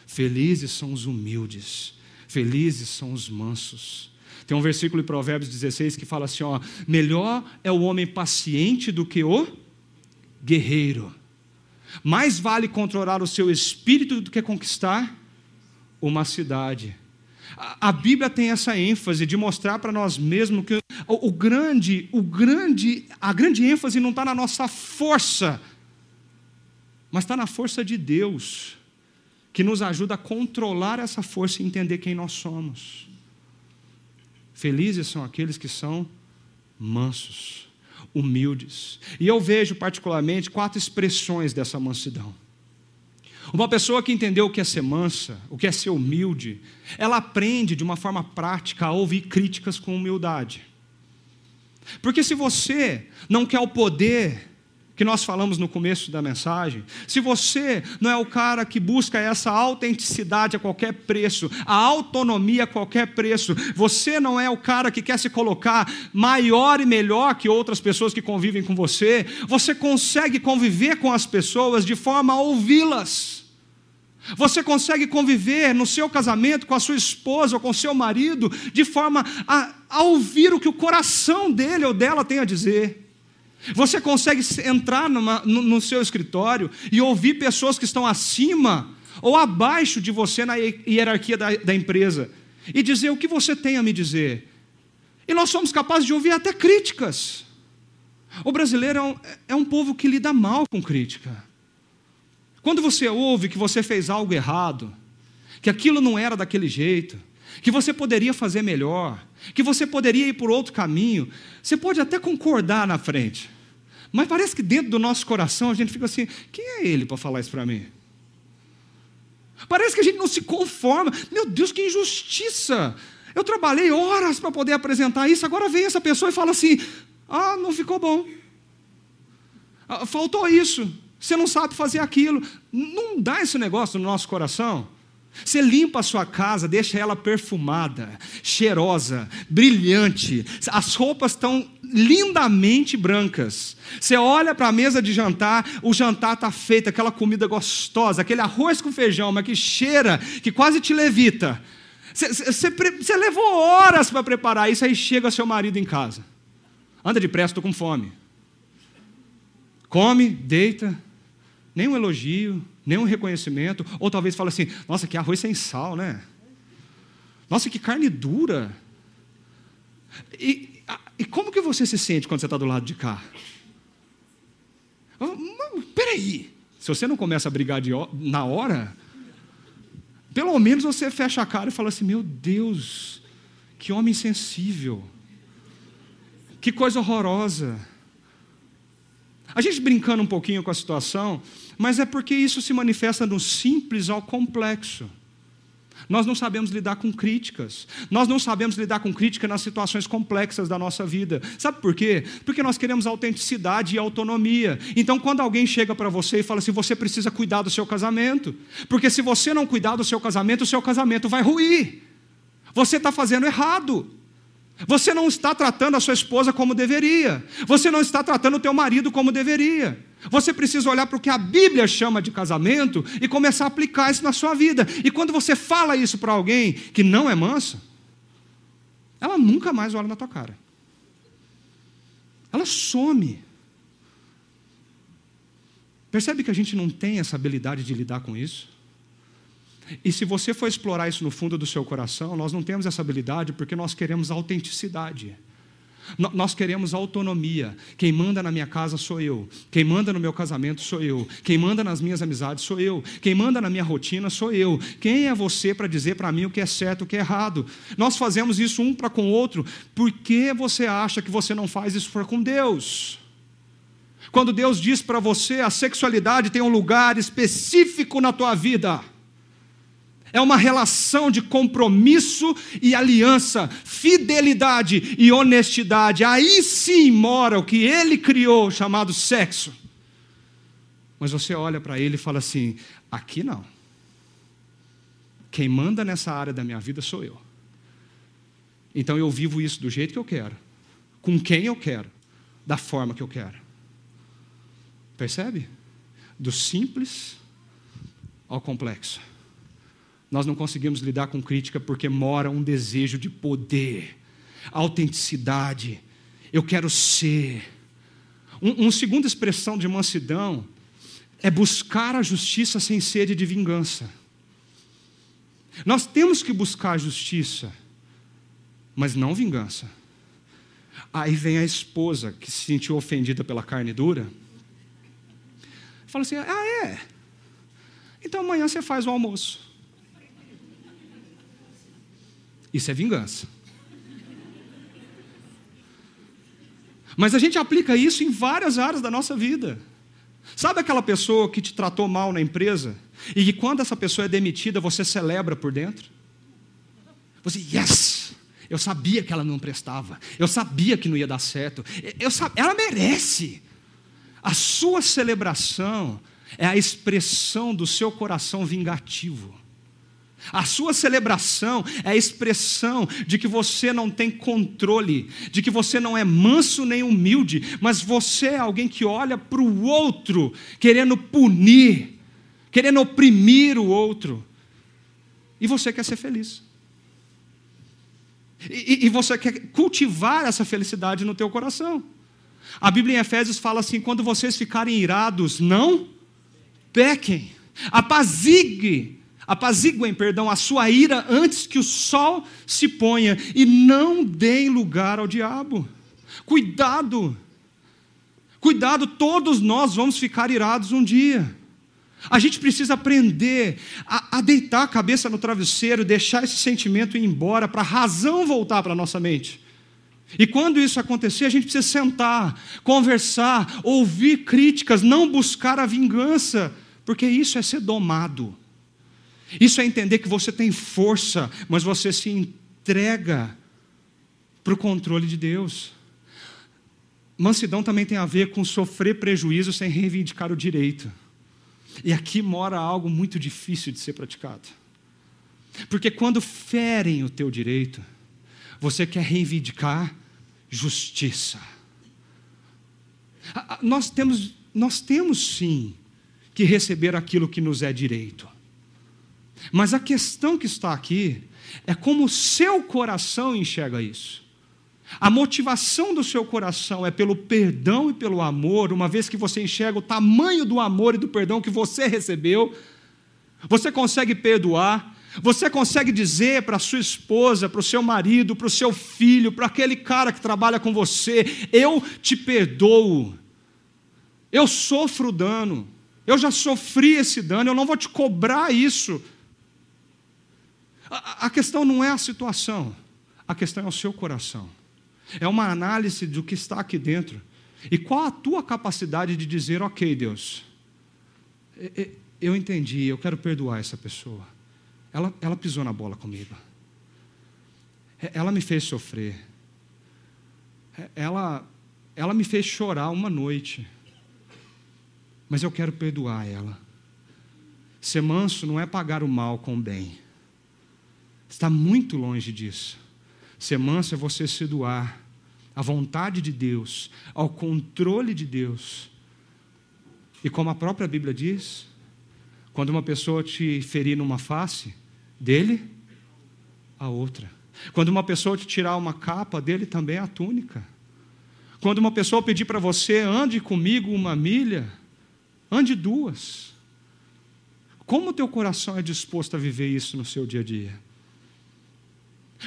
Felizes são os humildes, felizes são os mansos. Tem um versículo em Provérbios 16 que fala assim: ó, melhor é o homem paciente do que o guerreiro. Mais vale controlar o seu espírito do que conquistar uma cidade. A Bíblia tem essa ênfase de mostrar para nós mesmos que o, grande, o grande, a grande ênfase não está na nossa força, mas está na força de Deus, que nos ajuda a controlar essa força e entender quem nós somos. Felizes são aqueles que são mansos humildes. E eu vejo particularmente quatro expressões dessa mansidão. Uma pessoa que entendeu o que é ser mansa, o que é ser humilde, ela aprende de uma forma prática a ouvir críticas com humildade. Porque se você não quer o poder que nós falamos no começo da mensagem, se você não é o cara que busca essa autenticidade a qualquer preço, a autonomia a qualquer preço, você não é o cara que quer se colocar maior e melhor que outras pessoas que convivem com você, você consegue conviver com as pessoas de forma a ouvi-las. Você consegue conviver no seu casamento com a sua esposa ou com seu marido de forma a, a ouvir o que o coração dele ou dela tem a dizer. Você consegue entrar numa, no, no seu escritório e ouvir pessoas que estão acima ou abaixo de você na hierarquia da, da empresa e dizer o que você tem a me dizer. E nós somos capazes de ouvir até críticas. O brasileiro é um, é um povo que lida mal com crítica. Quando você ouve que você fez algo errado, que aquilo não era daquele jeito, que você poderia fazer melhor, que você poderia ir por outro caminho, você pode até concordar na frente, mas parece que dentro do nosso coração a gente fica assim: quem é ele para falar isso para mim? Parece que a gente não se conforma. Meu Deus, que injustiça! Eu trabalhei horas para poder apresentar isso, agora vem essa pessoa e fala assim: ah, não ficou bom. Ah, faltou isso. Você não sabe fazer aquilo. Não dá esse negócio no nosso coração. Você limpa a sua casa, deixa ela perfumada, cheirosa, brilhante. As roupas estão lindamente brancas. Você olha para a mesa de jantar, o jantar está feito, aquela comida gostosa, aquele arroz com feijão, mas que cheira, que quase te levita. Você, levou horas para preparar isso, aí chega seu marido em casa. Anda depressa, estou com fome. Come, deita, nenhum elogio, nenhum reconhecimento, ou talvez fale assim: nossa, que arroz sem sal, né? Nossa, que carne dura. E, e como que você se sente quando você está do lado de cá? Peraí, se você não começa a brigar de, na hora, pelo menos você fecha a cara e fala assim: meu Deus, que homem sensível. Que coisa horrorosa. A gente brincando um pouquinho com a situação, mas é porque isso se manifesta no simples ao complexo. Nós não sabemos lidar com críticas. Nós não sabemos lidar com crítica nas situações complexas da nossa vida. Sabe por quê? Porque nós queremos autenticidade e autonomia. Então, quando alguém chega para você e fala assim: você precisa cuidar do seu casamento, porque se você não cuidar do seu casamento, o seu casamento vai ruir. Você está fazendo errado. Você não está tratando a sua esposa como deveria. Você não está tratando o teu marido como deveria. Você precisa olhar para o que a Bíblia chama de casamento e começar a aplicar isso na sua vida. E quando você fala isso para alguém que não é mansa, ela nunca mais olha na tua cara. Ela some. Percebe que a gente não tem essa habilidade de lidar com isso? E se você for explorar isso no fundo do seu coração, nós não temos essa habilidade porque nós queremos autenticidade. Nós queremos autonomia. Quem manda na minha casa sou eu. Quem manda no meu casamento sou eu. Quem manda nas minhas amizades sou eu. Quem manda na minha rotina sou eu. Quem é você para dizer para mim o que é certo, o que é errado? Nós fazemos isso um para com o outro. Por que você acha que você não faz isso for com Deus? Quando Deus diz para você a sexualidade tem um lugar específico na tua vida é uma relação de compromisso e aliança, fidelidade e honestidade. Aí sim mora o que ele criou, chamado sexo. Mas você olha para ele e fala assim: aqui não. Quem manda nessa área da minha vida sou eu. Então eu vivo isso do jeito que eu quero, com quem eu quero, da forma que eu quero. Percebe? Do simples ao complexo. Nós não conseguimos lidar com crítica porque mora um desejo de poder, autenticidade. Eu quero ser. Um, uma segunda expressão de mansidão é buscar a justiça sem sede de vingança. Nós temos que buscar a justiça, mas não vingança. Aí vem a esposa que se sentiu ofendida pela carne dura. Fala assim: ah, é? Então amanhã você faz o almoço. Isso é vingança. Mas a gente aplica isso em várias áreas da nossa vida. Sabe aquela pessoa que te tratou mal na empresa e que quando essa pessoa é demitida você celebra por dentro? Você, yes! Eu sabia que ela não prestava. Eu sabia que não ia dar certo. Eu, ela merece. A sua celebração é a expressão do seu coração vingativo. A sua celebração é a expressão de que você não tem controle, de que você não é manso nem humilde, mas você é alguém que olha para o outro, querendo punir, querendo oprimir o outro, e você quer ser feliz. E, e você quer cultivar essa felicidade no teu coração. A Bíblia em Efésios fala assim: quando vocês ficarem irados, não pequem, apazigue apaziguem, perdão, a sua ira antes que o sol se ponha e não deem lugar ao diabo. Cuidado, cuidado, todos nós vamos ficar irados um dia. A gente precisa aprender a, a deitar a cabeça no travesseiro, deixar esse sentimento ir embora, para a razão voltar para a nossa mente. E quando isso acontecer, a gente precisa sentar, conversar, ouvir críticas, não buscar a vingança, porque isso é ser domado. Isso é entender que você tem força, mas você se entrega para o controle de Deus. Mansidão também tem a ver com sofrer prejuízo sem reivindicar o direito. E aqui mora algo muito difícil de ser praticado. Porque quando ferem o teu direito, você quer reivindicar justiça. Nós temos, nós temos sim que receber aquilo que nos é direito. Mas a questão que está aqui é como o seu coração enxerga isso. A motivação do seu coração é pelo perdão e pelo amor, uma vez que você enxerga o tamanho do amor e do perdão que você recebeu, você consegue perdoar, você consegue dizer para sua esposa, para o seu marido, para o seu filho, para aquele cara que trabalha com você: Eu te perdoo, eu sofro dano, eu já sofri esse dano, eu não vou te cobrar isso. A, questão não é a situação, a questão é o seu coração. É uma análise do que está aqui dentro. E qual a tua capacidade de dizer, ok, Deus, eu entendi, eu quero perdoar essa pessoa. Ela, ela pisou na bola comigo. Ela me fez sofrer. Ela, ela me fez chorar uma noite. Mas eu quero perdoar ela. Ser manso não é pagar o mal com o bem. Está muito longe disso. Ser manso é você se doar à vontade de Deus, ao controle de Deus. E como a própria Bíblia diz, quando uma pessoa te ferir numa face, dele a outra. Quando uma pessoa te tirar uma capa, dele também a túnica. Quando uma pessoa pedir para você, ande comigo uma milha, ande duas. Como o teu coração é disposto a viver isso no seu dia a dia?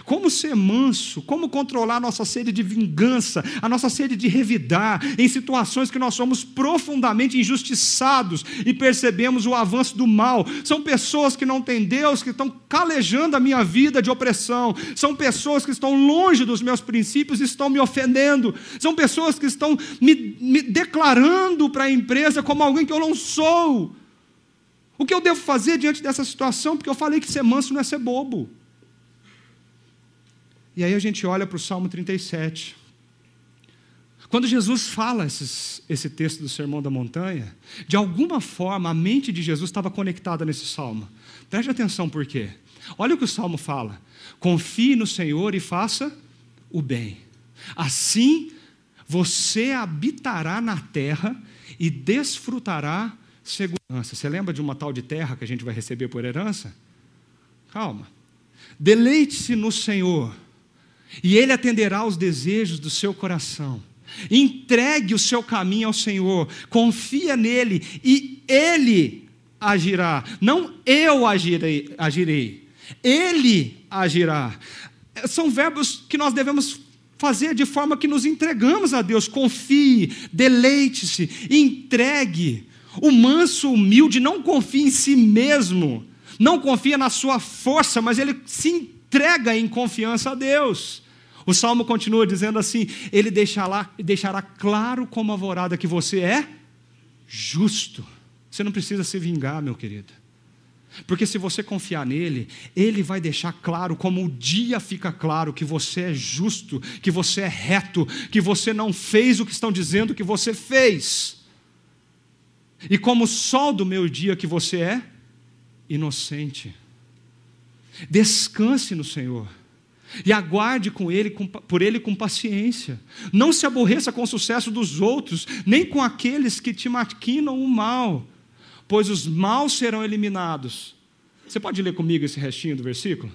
Como ser manso, como controlar a nossa sede de vingança, a nossa sede de revidar em situações que nós somos profundamente injustiçados e percebemos o avanço do mal. São pessoas que não têm Deus, que estão calejando a minha vida de opressão. São pessoas que estão longe dos meus princípios e estão me ofendendo. São pessoas que estão me, me declarando para a empresa como alguém que eu não sou. O que eu devo fazer diante dessa situação? Porque eu falei que ser manso não é ser bobo. E aí a gente olha para o Salmo 37. Quando Jesus fala esses, esse texto do Sermão da Montanha, de alguma forma a mente de Jesus estava conectada nesse salmo. Preste atenção por quê. Olha o que o salmo fala: confie no Senhor e faça o bem. Assim você habitará na terra e desfrutará segurança. Você lembra de uma tal de terra que a gente vai receber por herança? Calma. Deleite-se no Senhor e Ele atenderá aos desejos do seu coração. Entregue o seu caminho ao Senhor, confia nele e Ele agirá. Não eu agirei, agirei, Ele agirá. São verbos que nós devemos fazer de forma que nos entregamos a Deus. Confie, deleite-se, entregue. O manso, humilde, não confia em si mesmo, não confia na sua força, mas ele se entrega em confiança a Deus. O salmo continua dizendo assim: Ele deixará, deixará claro como alvorada que você é justo. Você não precisa se vingar, meu querido. Porque se você confiar nele, ele vai deixar claro, como o dia fica claro, que você é justo, que você é reto, que você não fez o que estão dizendo que você fez. E como o sol do meu dia que você é inocente. Descanse no Senhor. E aguarde com ele, com, por ele com paciência. Não se aborreça com o sucesso dos outros, nem com aqueles que te maquinam o mal, pois os maus serão eliminados. Você pode ler comigo esse restinho do versículo?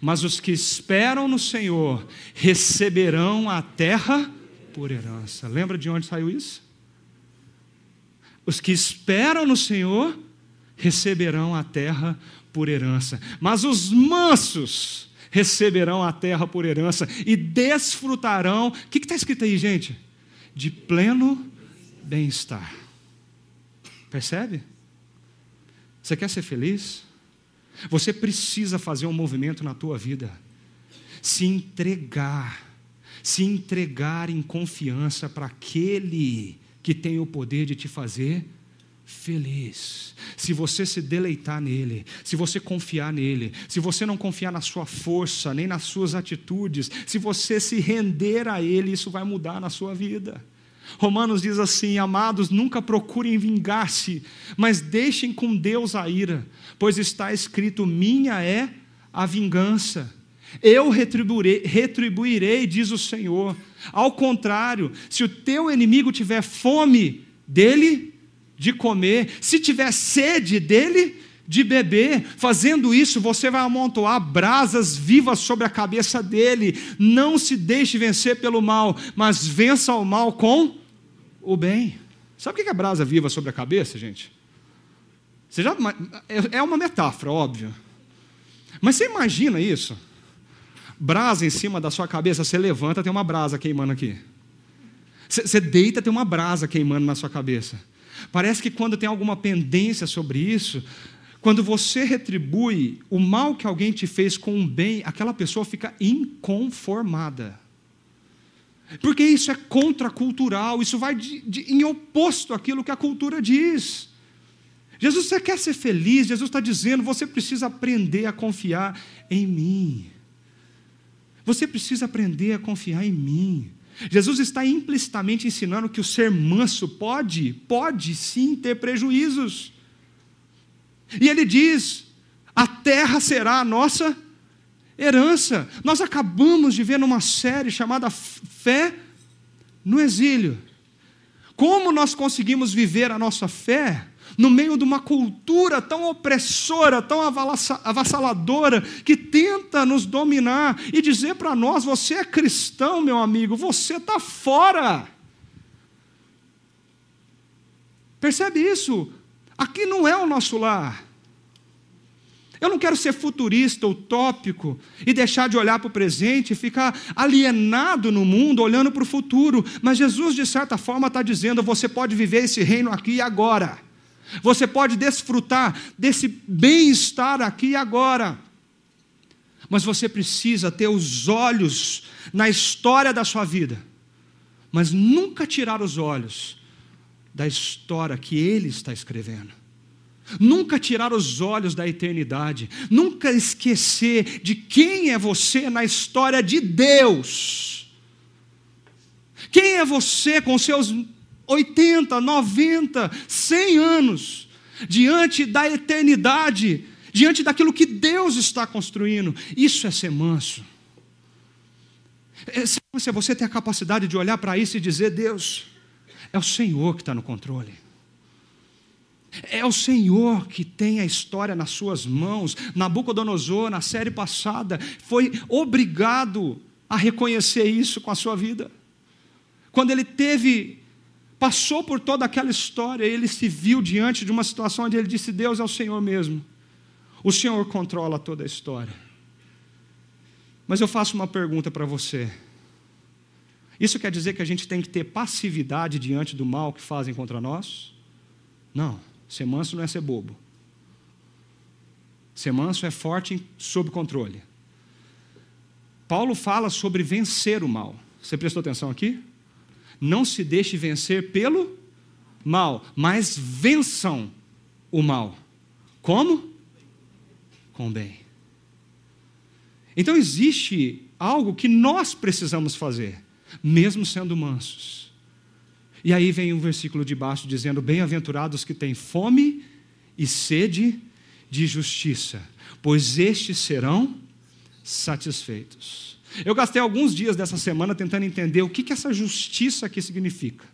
Mas os que esperam no Senhor receberão a terra por herança. Lembra de onde saiu isso? Os que esperam no Senhor receberão a terra por herança, mas os mansos receberão a terra por herança e desfrutarão. O que está escrito aí, gente? De pleno bem-estar. Percebe? Você quer ser feliz? Você precisa fazer um movimento na tua vida. Se entregar. Se entregar em confiança para aquele que tem o poder de te fazer feliz. Se você se deleitar nele, se você confiar nele, se você não confiar na sua força, nem nas suas atitudes, se você se render a ele, isso vai mudar na sua vida. Romanos diz assim: Amados, nunca procurem vingar-se, mas deixem com Deus a ira, pois está escrito: Minha é a vingança. Eu retribuirei, retribuirei, diz o Senhor. Ao contrário, se o teu inimigo tiver fome, dele de comer, se tiver sede, dele de beber. Fazendo isso, você vai amontoar brasas vivas sobre a cabeça dele. Não se deixe vencer pelo mal, mas vença o mal com o bem. Sabe o que é brasa viva sobre a cabeça, gente? Você já, é, é uma metáfora, óbvio. Mas você imagina isso? Brasa em cima da sua cabeça, você levanta, tem uma brasa queimando aqui. Você deita, tem uma brasa queimando na sua cabeça. Parece que quando tem alguma pendência sobre isso, quando você retribui o mal que alguém te fez com um bem, aquela pessoa fica inconformada. Porque isso é contracultural, isso vai de, de, em oposto àquilo que a cultura diz. Jesus, você quer ser feliz? Jesus está dizendo: você precisa aprender a confiar em mim. Você precisa aprender a confiar em mim. Jesus está implicitamente ensinando que o ser manso pode, pode sim ter prejuízos. E ele diz: a terra será a nossa herança. Nós acabamos de ver numa série chamada Fé no Exílio. Como nós conseguimos viver a nossa fé no meio de uma cultura tão opressora, tão avassaladora, que tenta nos dominar e dizer para nós: você é cristão, meu amigo, você está fora. Percebe isso? Aqui não é o nosso lar. Eu não quero ser futurista, utópico e deixar de olhar para o presente e ficar alienado no mundo, olhando para o futuro. Mas Jesus, de certa forma, está dizendo: você pode viver esse reino aqui e agora. Você pode desfrutar desse bem-estar aqui e agora. Mas você precisa ter os olhos na história da sua vida, mas nunca tirar os olhos da história que Ele está escrevendo. Nunca tirar os olhos da eternidade, nunca esquecer de quem é você na história de Deus. Quem é você com seus 80, 90, 100 anos, diante da eternidade, diante daquilo que Deus está construindo. Isso é ser manso. É, você tem a capacidade de olhar para isso e dizer: Deus, é o Senhor que está no controle. É o Senhor que tem a história nas suas mãos. Nabucodonosor, na série passada, foi obrigado a reconhecer isso com a sua vida. Quando ele teve passou por toda aquela história, ele se viu diante de uma situação onde ele disse: Deus é o Senhor mesmo. O Senhor controla toda a história. Mas eu faço uma pergunta para você. Isso quer dizer que a gente tem que ter passividade diante do mal que fazem contra nós? Não. Ser manso não é ser bobo. Ser manso é forte sob controle. Paulo fala sobre vencer o mal. Você prestou atenção aqui? Não se deixe vencer pelo mal, mas vençam o mal. Como? Com bem. Então existe algo que nós precisamos fazer, mesmo sendo mansos. E aí vem um versículo de baixo dizendo: Bem-aventurados que têm fome e sede de justiça, pois estes serão satisfeitos. Eu gastei alguns dias dessa semana tentando entender o que, que essa justiça aqui significa.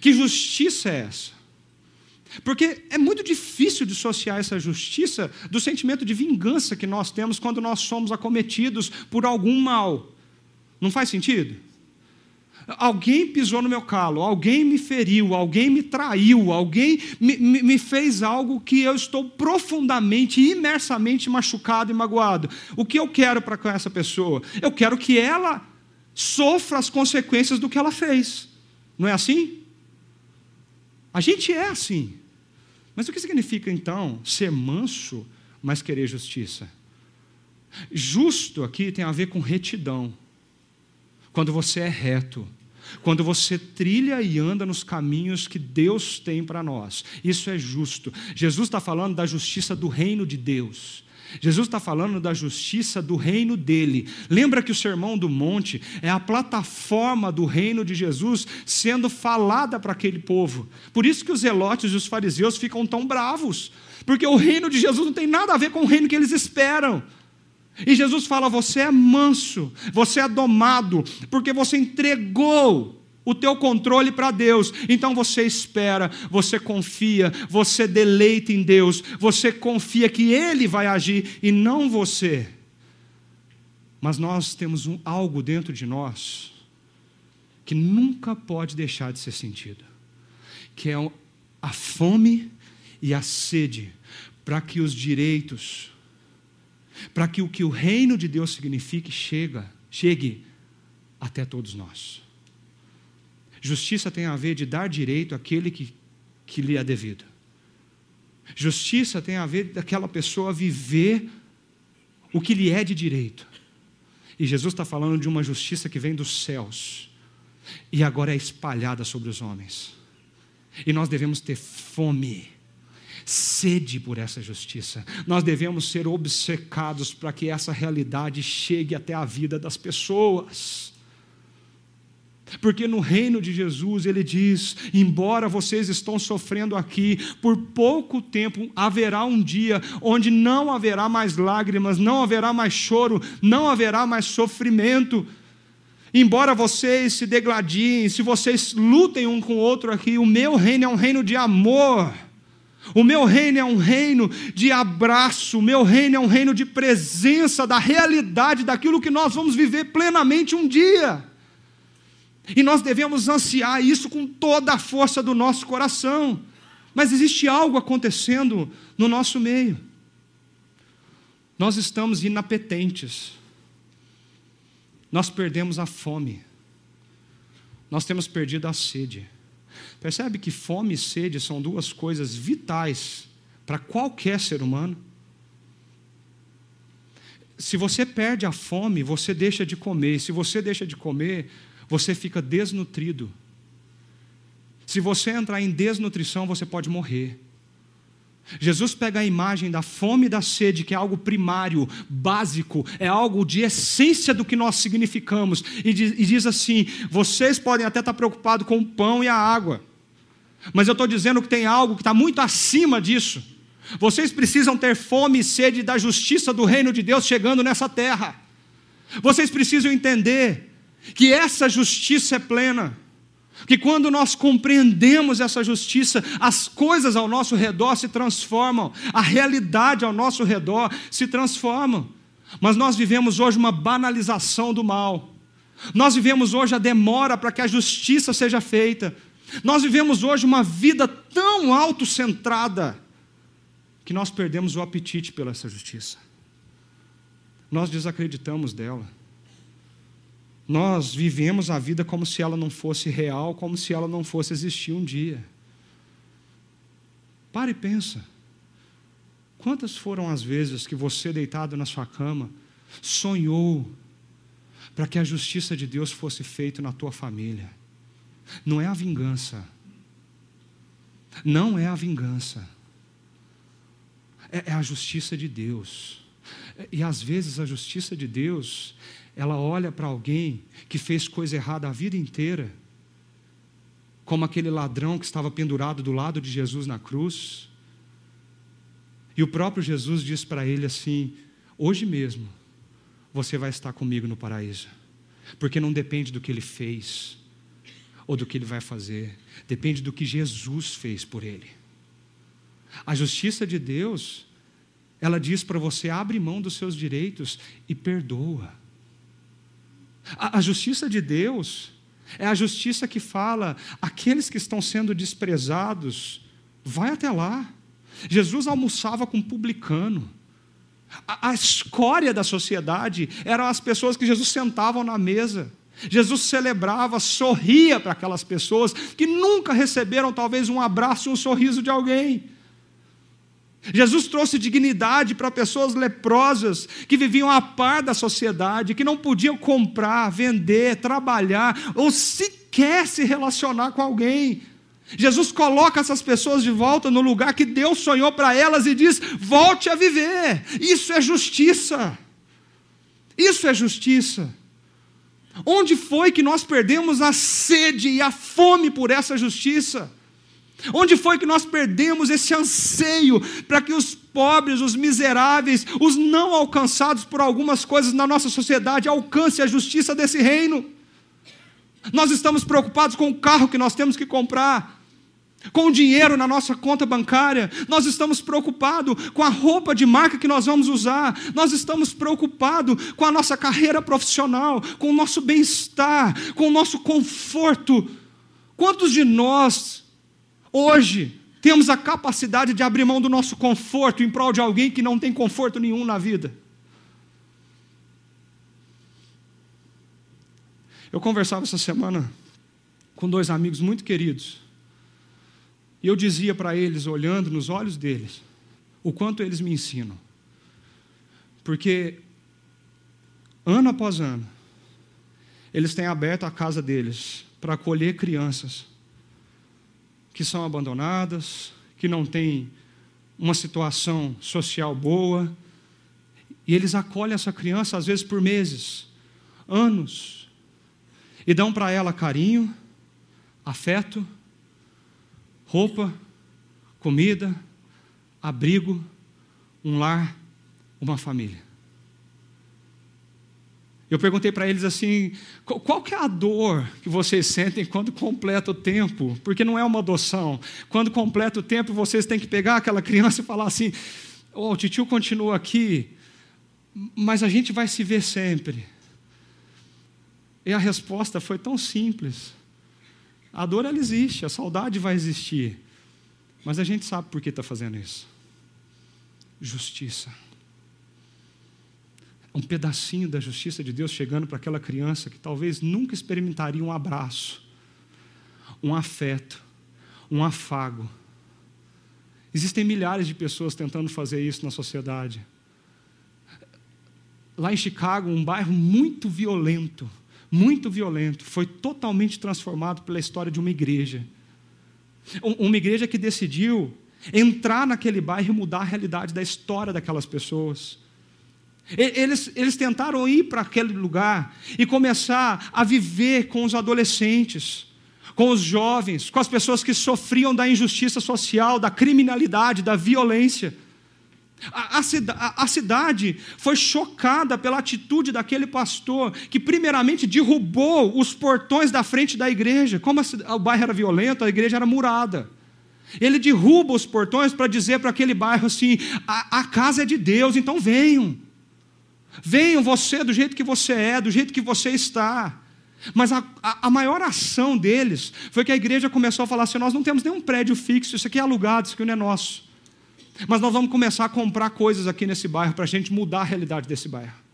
Que justiça é essa? Porque é muito difícil dissociar essa justiça do sentimento de vingança que nós temos quando nós somos acometidos por algum mal. Não faz sentido? Alguém pisou no meu calo, alguém me feriu, alguém me traiu, alguém me, me, me fez algo que eu estou profundamente, imersamente machucado e magoado. O que eu quero para com essa pessoa? Eu quero que ela sofra as consequências do que ela fez. Não é assim? A gente é assim. Mas o que significa então ser manso, mas querer justiça? Justo aqui tem a ver com retidão. Quando você é reto, quando você trilha e anda nos caminhos que Deus tem para nós, isso é justo. Jesus está falando da justiça do reino de Deus. Jesus está falando da justiça do reino dele. Lembra que o Sermão do Monte é a plataforma do reino de Jesus sendo falada para aquele povo. Por isso que os zelotes e os fariseus ficam tão bravos, porque o reino de Jesus não tem nada a ver com o reino que eles esperam. E Jesus fala: você é manso, você é domado, porque você entregou o teu controle para Deus. Então você espera, você confia, você deleita em Deus, você confia que Ele vai agir e não você. Mas nós temos um, algo dentro de nós que nunca pode deixar de ser sentido, que é a fome e a sede para que os direitos, para que o que o reino de Deus signifique chega, chegue até todos nós. Justiça tem a ver de dar direito àquele que, que lhe é devido. Justiça tem a ver daquela pessoa viver o que lhe é de direito. E Jesus está falando de uma justiça que vem dos céus e agora é espalhada sobre os homens. E nós devemos ter fome sede por essa justiça. Nós devemos ser obcecados para que essa realidade chegue até a vida das pessoas. Porque no reino de Jesus ele diz: embora vocês estão sofrendo aqui, por pouco tempo haverá um dia onde não haverá mais lágrimas, não haverá mais choro, não haverá mais sofrimento. Embora vocês se degladiem, se vocês lutem um com o outro aqui, o meu reino é um reino de amor. O meu reino é um reino de abraço, o meu reino é um reino de presença da realidade daquilo que nós vamos viver plenamente um dia. E nós devemos ansiar isso com toda a força do nosso coração. Mas existe algo acontecendo no nosso meio. Nós estamos inapetentes. Nós perdemos a fome. Nós temos perdido a sede. Percebe que fome e sede são duas coisas vitais para qualquer ser humano? Se você perde a fome, você deixa de comer. Se você deixa de comer, você fica desnutrido. Se você entrar em desnutrição, você pode morrer. Jesus pega a imagem da fome e da sede, que é algo primário, básico, é algo de essência do que nós significamos, e diz, assim: vocês podem até estar preocupados com o pão e a água, mas eu estou dizendo que tem algo que está muito acima disso. Vocês precisam ter fome e sede da justiça do reino de Deus chegando nessa terra. Vocês precisam entender que essa justiça é plena. Que quando nós compreendemos essa justiça, as coisas ao nosso redor se transformam, a realidade ao nosso redor se transforma. Mas nós vivemos hoje uma banalização do mal. Nós vivemos hoje a demora para que a justiça seja feita. Nós vivemos hoje uma vida tão autocentrada que nós perdemos o apetite pela essa justiça. Nós desacreditamos dela. Nós vivemos a vida como se ela não fosse real, como se ela não fosse existir um dia. Pare e pensa. Quantas foram as vezes que você, deitado na sua cama, sonhou para que a justiça de Deus fosse feita na tua família? Não é a vingança. Não é a vingança. É, é a justiça de Deus. E às vezes a justiça de Deus, ela olha para alguém que fez coisa errada a vida inteira, como aquele ladrão que estava pendurado do lado de Jesus na cruz. E o próprio Jesus diz para ele assim: Hoje mesmo você vai estar comigo no paraíso, porque não depende do que ele fez, ou do que ele vai fazer, depende do que Jesus fez por ele. A justiça de Deus, ela diz para você: abre mão dos seus direitos e perdoa. A, a justiça de Deus, É a justiça que fala: aqueles que estão sendo desprezados, vai até lá. Jesus almoçava com publicano. A, a escória da sociedade eram as pessoas que Jesus sentavam na mesa. Jesus celebrava, sorria para aquelas pessoas que nunca receberam talvez um abraço, um sorriso de alguém. Jesus trouxe dignidade para pessoas leprosas que viviam a par da sociedade, que não podiam comprar, vender, trabalhar ou sequer se relacionar com alguém. Jesus coloca essas pessoas de volta no lugar que Deus sonhou para elas e diz: volte a viver. Isso é justiça. Isso é justiça. Onde foi que nós perdemos a sede e a fome por essa justiça? Onde foi que nós perdemos esse anseio para que os pobres, os miseráveis, os não alcançados por algumas coisas na nossa sociedade alcancem a justiça desse reino? Nós estamos preocupados com o carro que nós temos que comprar, com o dinheiro na nossa conta bancária, nós estamos preocupados com a roupa de marca que nós vamos usar, nós estamos preocupados com a nossa carreira profissional, com o nosso bem-estar, com o nosso conforto. Quantos de nós Hoje, temos a capacidade de abrir mão do nosso conforto em prol de alguém que não tem conforto nenhum na vida. Eu conversava essa semana com dois amigos muito queridos. E eu dizia para eles, olhando nos olhos deles, o quanto eles me ensinam. Porque, ano após ano, eles têm aberto a casa deles para acolher crianças que são abandonadas, que não têm uma situação social boa, e eles acolhem essa criança às vezes por meses, anos, e dão para ela carinho, afeto, roupa, comida, abrigo, um lar, uma família. Eu perguntei para eles assim: qual que é a dor que vocês sentem quando completa o tempo? Porque não é uma adoção. Quando completa o tempo, vocês têm que pegar aquela criança e falar assim: oh, o tio continua aqui, mas a gente vai se ver sempre. E a resposta foi tão simples. A dor ela existe, a saudade vai existir. Mas a gente sabe por que está fazendo isso. Justiça um pedacinho da justiça de Deus chegando para aquela criança que talvez nunca experimentaria um abraço, um afeto, um afago. Existem milhares de pessoas tentando fazer isso na sociedade. Lá em Chicago, um bairro muito violento, muito violento, foi totalmente transformado pela história de uma igreja. Uma igreja que decidiu entrar naquele bairro e mudar a realidade da história daquelas pessoas. Eles, eles tentaram ir para aquele lugar e começar a viver com os adolescentes, com os jovens, com as pessoas que sofriam da injustiça social, da criminalidade, da violência. A, a, a, cidade foi chocada pela atitude daquele pastor que, primeiramente, derrubou os portões da frente da igreja. Como a, o bairro era violento, a igreja era murada. Ele derruba os portões para dizer para aquele bairro assim: a, a casa é de Deus, então venham. Venham você do jeito que você é, do jeito que você está. Mas a, a, a, maior ação deles foi que a igreja começou a falar assim: nós não temos nenhum prédio fixo, isso aqui é alugado, isso aqui não é nosso. Mas nós vamos começar a comprar coisas aqui nesse bairro para a gente mudar a realidade desse bairro.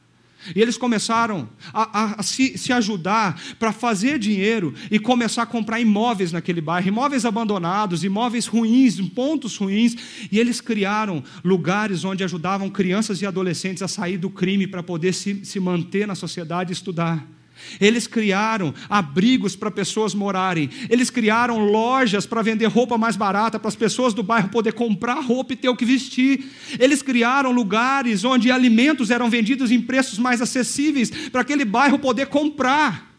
E eles começaram a, a, a se, se, ajudar para fazer dinheiro e começar a comprar imóveis naquele bairro, imóveis abandonados, imóveis ruins, pontos ruins. E eles criaram lugares onde ajudavam crianças e adolescentes a sair do crime para poder se, se manter na sociedade e estudar. Eles criaram abrigos para pessoas morarem. Eles criaram lojas para vender roupa mais barata para as pessoas do bairro poder comprar roupa e ter o que vestir. Eles criaram lugares onde alimentos eram vendidos em preços mais acessíveis para aquele bairro poder comprar.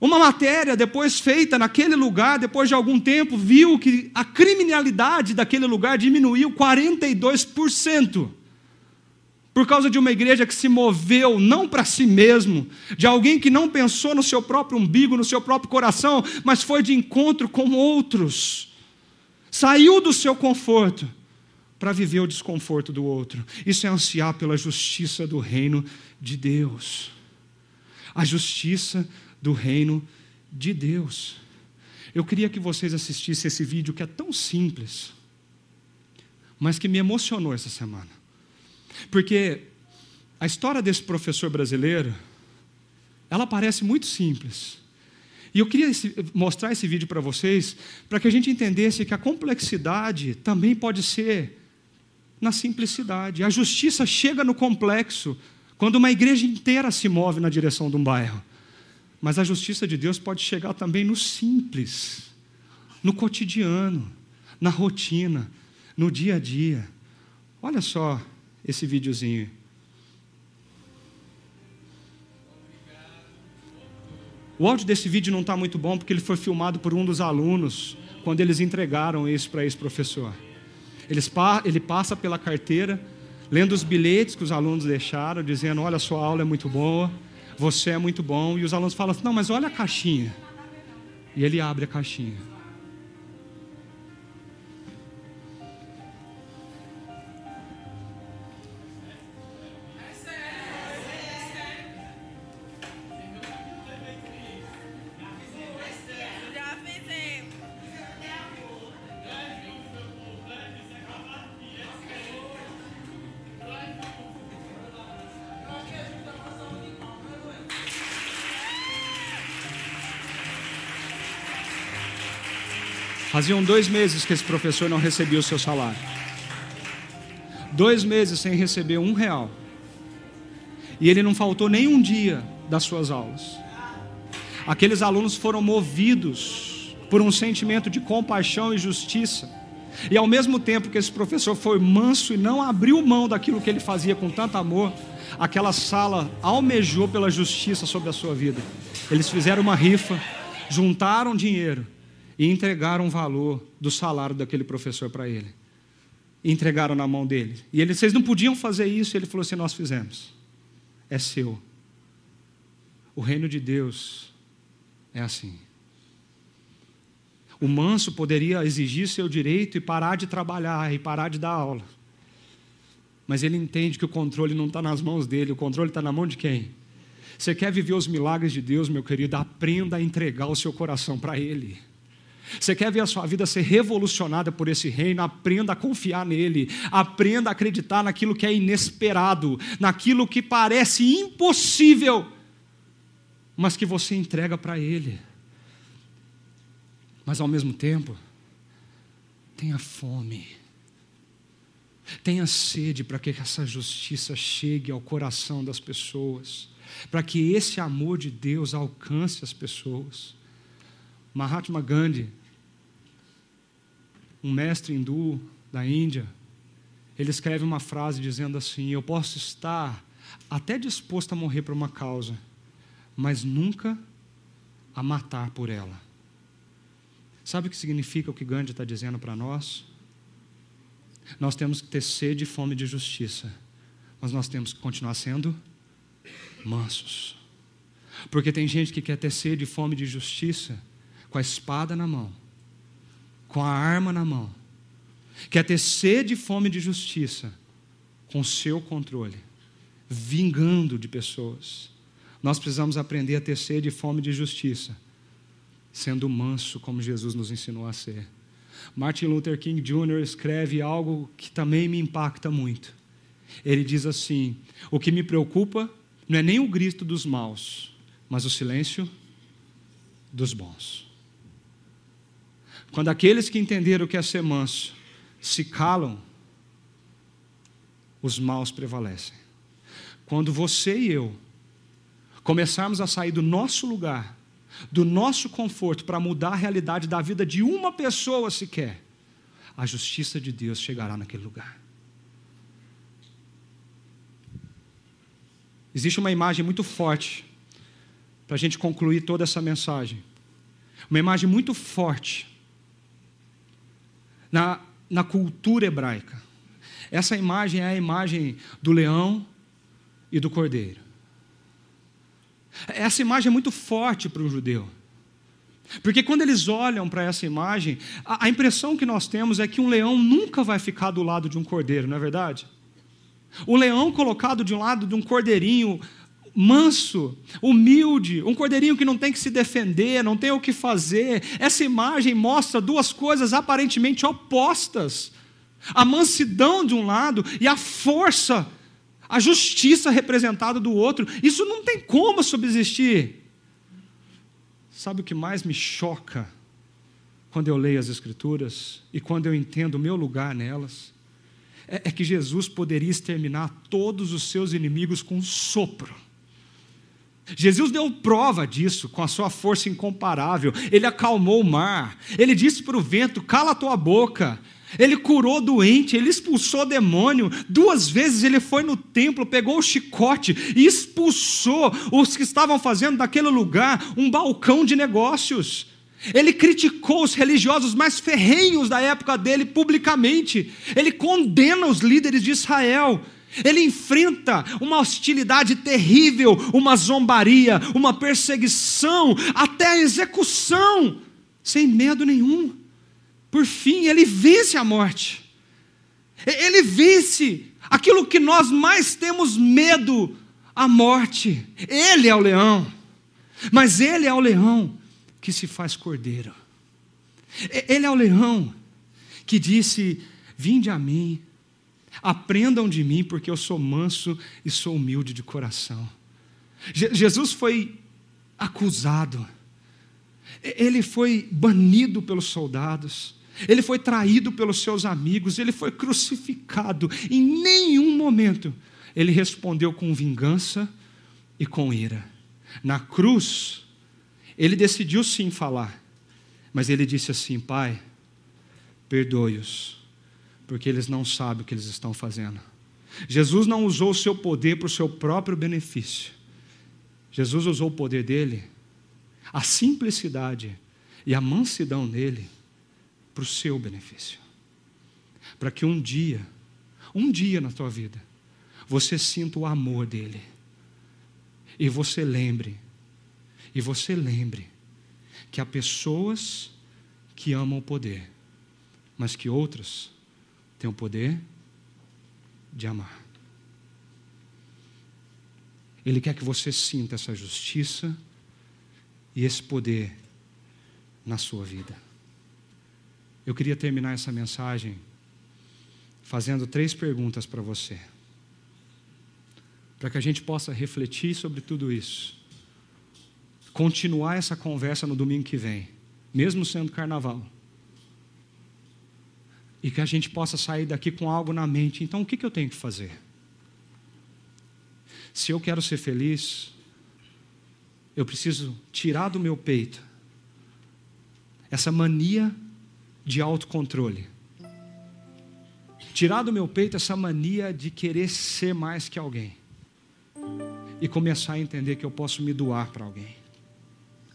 Uma matéria depois feita naquele lugar, depois de algum tempo, viu que a criminalidade daquele lugar diminuiu 42% por causa de uma igreja que se moveu não para si mesmo, de alguém que não pensou no seu próprio umbigo, no seu próprio coração, mas foi de encontro com outros. Saiu do seu conforto para viver o desconforto do outro. Isso é ansiar pela justiça do reino de Deus. A justiça do reino de Deus. Eu queria que vocês assistissem esse vídeo que é tão simples, mas que me emocionou essa semana. Porque a história desse professor brasileiro, ela parece muito simples. E eu queria mostrar esse vídeo para vocês, para que a gente entendesse que a complexidade também pode ser na simplicidade. A justiça chega no complexo quando uma igreja inteira se move na direção de um bairro. Mas a justiça de Deus pode chegar também no simples, no cotidiano, na rotina, no dia a dia. Olha só esse videozinho. O áudio desse vídeo não está muito bom porque ele foi filmado por um dos alunos quando eles entregaram isso para esse professor. ele passa pela carteira, lendo os bilhetes que os alunos deixaram, dizendo: Olha, sua aula é muito boa, você é muito bom. E os alunos falam assim: Não, mas olha a caixinha. E ele abre a caixinha. Faziam dois meses que esse professor não recebia o seu salário. Dois meses sem receber um real. E ele não faltou nem um dia das suas aulas. Aqueles alunos foram movidos por um sentimento de compaixão e justiça. E ao mesmo tempo que esse professor foi manso e não abriu mão daquilo que ele fazia com tanto amor, aquela sala almejou pela justiça sobre a sua vida. Eles fizeram uma rifa, juntaram dinheiro e entregaram o valor do salário daquele professor para ele. E entregaram na mão dele. E ele, vocês não podiam fazer isso. E ele falou assim: Nós fizemos. É seu. O reino de Deus é assim. O manso poderia exigir seu direito e parar de trabalhar e parar de dar aula. Mas ele entende que o controle não está nas mãos dele, o controle está na mão de quem? Você quer viver os milagres de Deus, meu querido? Aprenda a entregar o seu coração para Ele. Você quer ver a sua vida ser revolucionada por esse reino? Aprenda a confiar nele. Aprenda a acreditar naquilo que é inesperado, naquilo que parece impossível, mas que você entrega para ele. Mas ao mesmo tempo, tenha fome. Tenha sede para que essa justiça chegue ao coração das pessoas, para que esse amor de Deus alcance as pessoas. Mahatma Gandhi, um mestre hindu da Índia, ele escreve uma frase dizendo assim: Eu posso estar até disposto a morrer por uma causa, mas nunca a matar por ela. Sabe o que significa o que Gandhi está dizendo para nós? Nós temos que ter sede e fome de justiça, mas nós temos que continuar sendo mansos. Porque tem gente que quer ter sede e fome de justiça, com a espada na mão, com a arma na mão, quer ter sede e fome de justiça, com seu controle, vingando de pessoas. Nós precisamos aprender a ter sede e fome de justiça, sendo manso como Jesus nos ensinou a ser. Martin Luther King Jr. escreve algo que também me impacta muito. Ele diz assim: O que me preocupa não é nem o grito dos maus, mas o silêncio dos bons. Quando aqueles que entenderam o que é ser manso se calam, os maus prevalecem. Quando você e eu começarmos a sair do nosso lugar, do nosso conforto, para mudar a realidade da vida de uma pessoa sequer, a justiça de Deus chegará naquele lugar. Existe uma imagem muito forte para a gente concluir toda essa mensagem. Uma imagem muito forte na, na cultura hebraica. Essa imagem é a imagem do leão e do cordeiro. Essa imagem é muito forte para o judeu. Porque quando eles olham para essa imagem, a, a, impressão que nós temos é que um leão nunca vai ficar do lado de um cordeiro, não é verdade? O leão colocado de um lado de um cordeirinho, manso, humilde, um cordeirinho que não tem que se defender, não tem o que fazer. Essa imagem mostra duas coisas aparentemente opostas: a mansidão de um lado e a força, a justiça representada do outro. Isso não tem como subsistir. Sabe o que mais me choca quando eu leio as Escrituras e quando eu entendo o meu lugar nelas? É, é que Jesus poderia exterminar todos os seus inimigos com um sopro. Jesus deu prova disso com a sua força incomparável. Ele acalmou o mar. Ele disse para o vento: cala a tua boca. Ele curou doente, ele expulsou demônio. Duas vezes ele foi no templo, pegou o chicote e expulsou os que estavam fazendo daquele lugar um balcão de negócios. Ele criticou os religiosos mais ferrenhos da época dele publicamente. Ele condena os líderes de Israel. Ele enfrenta uma hostilidade terrível, uma zombaria, uma perseguição, até a execução, sem medo nenhum. Por fim, ele vence a morte. Ele vence aquilo que nós mais temos medo, a morte. Ele é o leão. Mas ele é o leão que se faz cordeiro. Ele é o leão que disse: Vinde a mim Aprendam de mim, porque eu sou manso e sou humilde de coração. Je Jesus foi acusado, ele foi banido pelos soldados, ele foi traído pelos seus amigos, ele foi crucificado. Em nenhum momento ele respondeu com vingança e com ira. Na cruz, ele decidiu sim falar, mas ele disse assim: Pai, perdoe-os porque eles não sabem o que eles estão fazendo. Jesus não usou o seu poder para o seu próprio benefício. Jesus usou o poder dele, a simplicidade e a mansidão dele para o seu benefício. Para que um dia, um dia na tua vida, você sinta o amor dele. E você lembre, e você lembre que há pessoas que amam o poder, mas que outras tem o poder de amar. Ele quer que você sinta essa justiça e esse poder na sua vida. Eu queria terminar essa mensagem fazendo três perguntas para você, para que a gente possa refletir sobre tudo isso, continuar essa conversa no domingo que vem, mesmo sendo carnaval e que a gente possa sair daqui com algo na mente. Então, o que, eu tenho que fazer? Se eu quero ser feliz, eu preciso tirar do meu peito essa mania de autocontrole. Tirar do meu peito essa mania de querer ser mais que alguém. E começar a entender que eu posso me doar para alguém.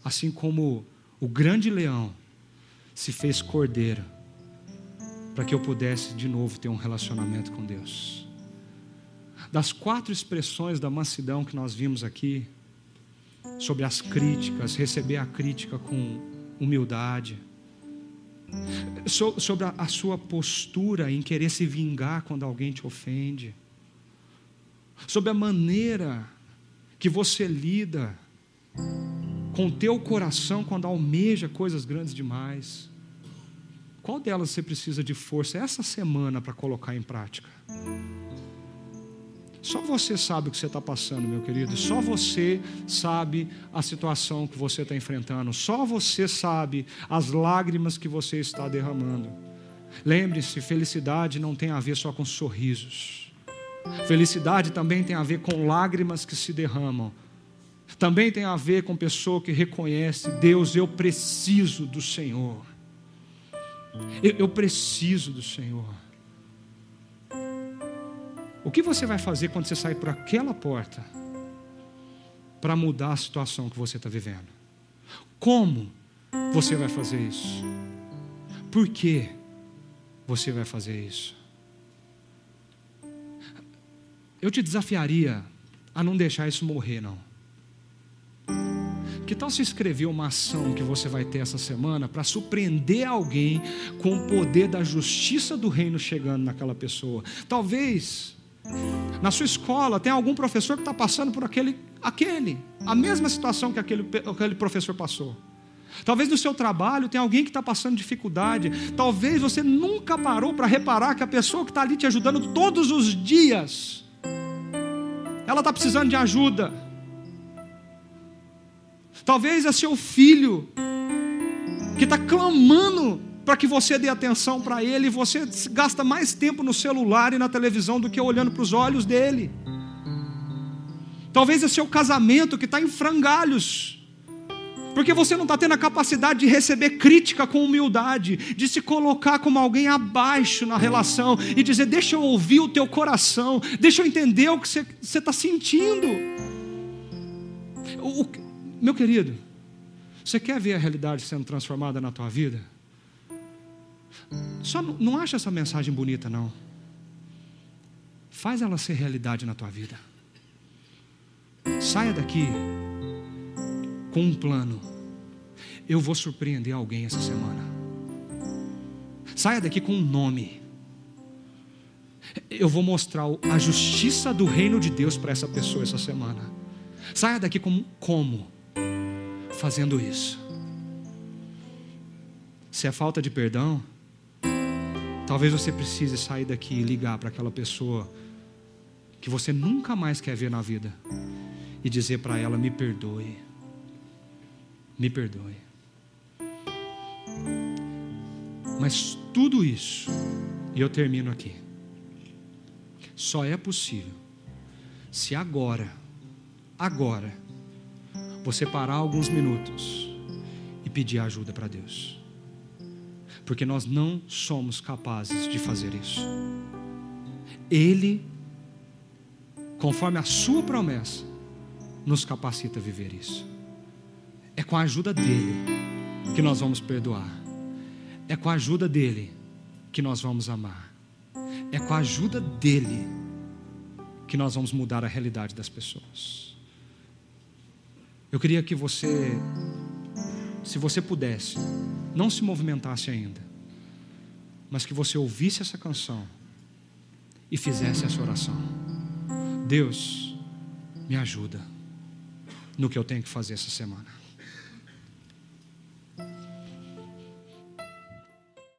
Assim como o grande leão se fez cordeiro para que eu pudesse de novo ter um relacionamento com Deus. Das quatro expressões da mansidão que nós vimos aqui, sobre as críticas, receber a crítica com humildade, sobre a sua postura em querer se vingar quando alguém te ofende, sobre a maneira que você lida com o teu coração quando almeja coisas grandes demais. Qual delas você precisa de força essa semana para colocar em prática? Só você sabe o que você está passando, meu querido. Só você sabe a situação que você está enfrentando. Só você sabe as lágrimas que você está derramando. Lembre-se: felicidade não tem a ver só com sorrisos. Felicidade também tem a ver com lágrimas que se derramam. Também tem a ver com pessoa que reconhece: Deus, eu preciso do Senhor. Eu, eu preciso do Senhor. O que você vai fazer quando você sair por aquela porta para mudar a situação que você está vivendo? Como você vai fazer isso? Por que você vai fazer isso? Eu te desafiaria a não deixar isso morrer, não. Que tal se escrever uma ação que você vai ter essa semana para surpreender alguém com o poder da justiça do reino chegando naquela pessoa? Talvez na sua escola tenha algum professor que está passando por aquele aquele, a mesma situação que aquele, aquele professor passou. Talvez no seu trabalho tenha alguém que está passando dificuldade. Talvez você nunca parou para reparar que a pessoa que está ali te ajudando todos os dias, ela está precisando de ajuda. Talvez é seu filho que está clamando para que você dê atenção para ele, e você gasta mais tempo no celular e na televisão do que olhando para os olhos dele. Talvez é seu casamento que está em frangalhos porque você não está tendo a capacidade de receber crítica com humildade, de se colocar como alguém abaixo na relação e dizer: Deixa eu ouvir o teu coração, deixa eu entender o que você está sentindo. O, meu querido, você quer ver a realidade sendo transformada na tua vida? Só não, não acha essa mensagem bonita, não. Faz ela ser realidade na tua vida. Saia daqui com um plano. Eu vou surpreender alguém essa semana. Saia daqui com um nome. Eu vou mostrar a justiça do reino de Deus para essa pessoa essa semana. Saia daqui com como? Fazendo isso. Se é falta de perdão, talvez você precise sair daqui e ligar para aquela pessoa que você nunca mais quer ver na vida e dizer para ela: me perdoe me perdoe. Mas tudo isso, e eu termino aqui, só é possível se agora, agora, você parar alguns minutos e pedir ajuda para Deus. Porque nós não somos capazes de fazer isso. Ele, conforme a sua promessa, nos capacita a viver isso. É com a ajuda dele que nós vamos perdoar. É com a ajuda dele que nós vamos amar. É com a ajuda dele que nós vamos mudar a realidade das pessoas. Eu queria que você, se você pudesse, não se movimentasse ainda, mas que você ouvisse essa canção e fizesse essa oração. Deus, me ajuda no que eu tenho que fazer essa semana.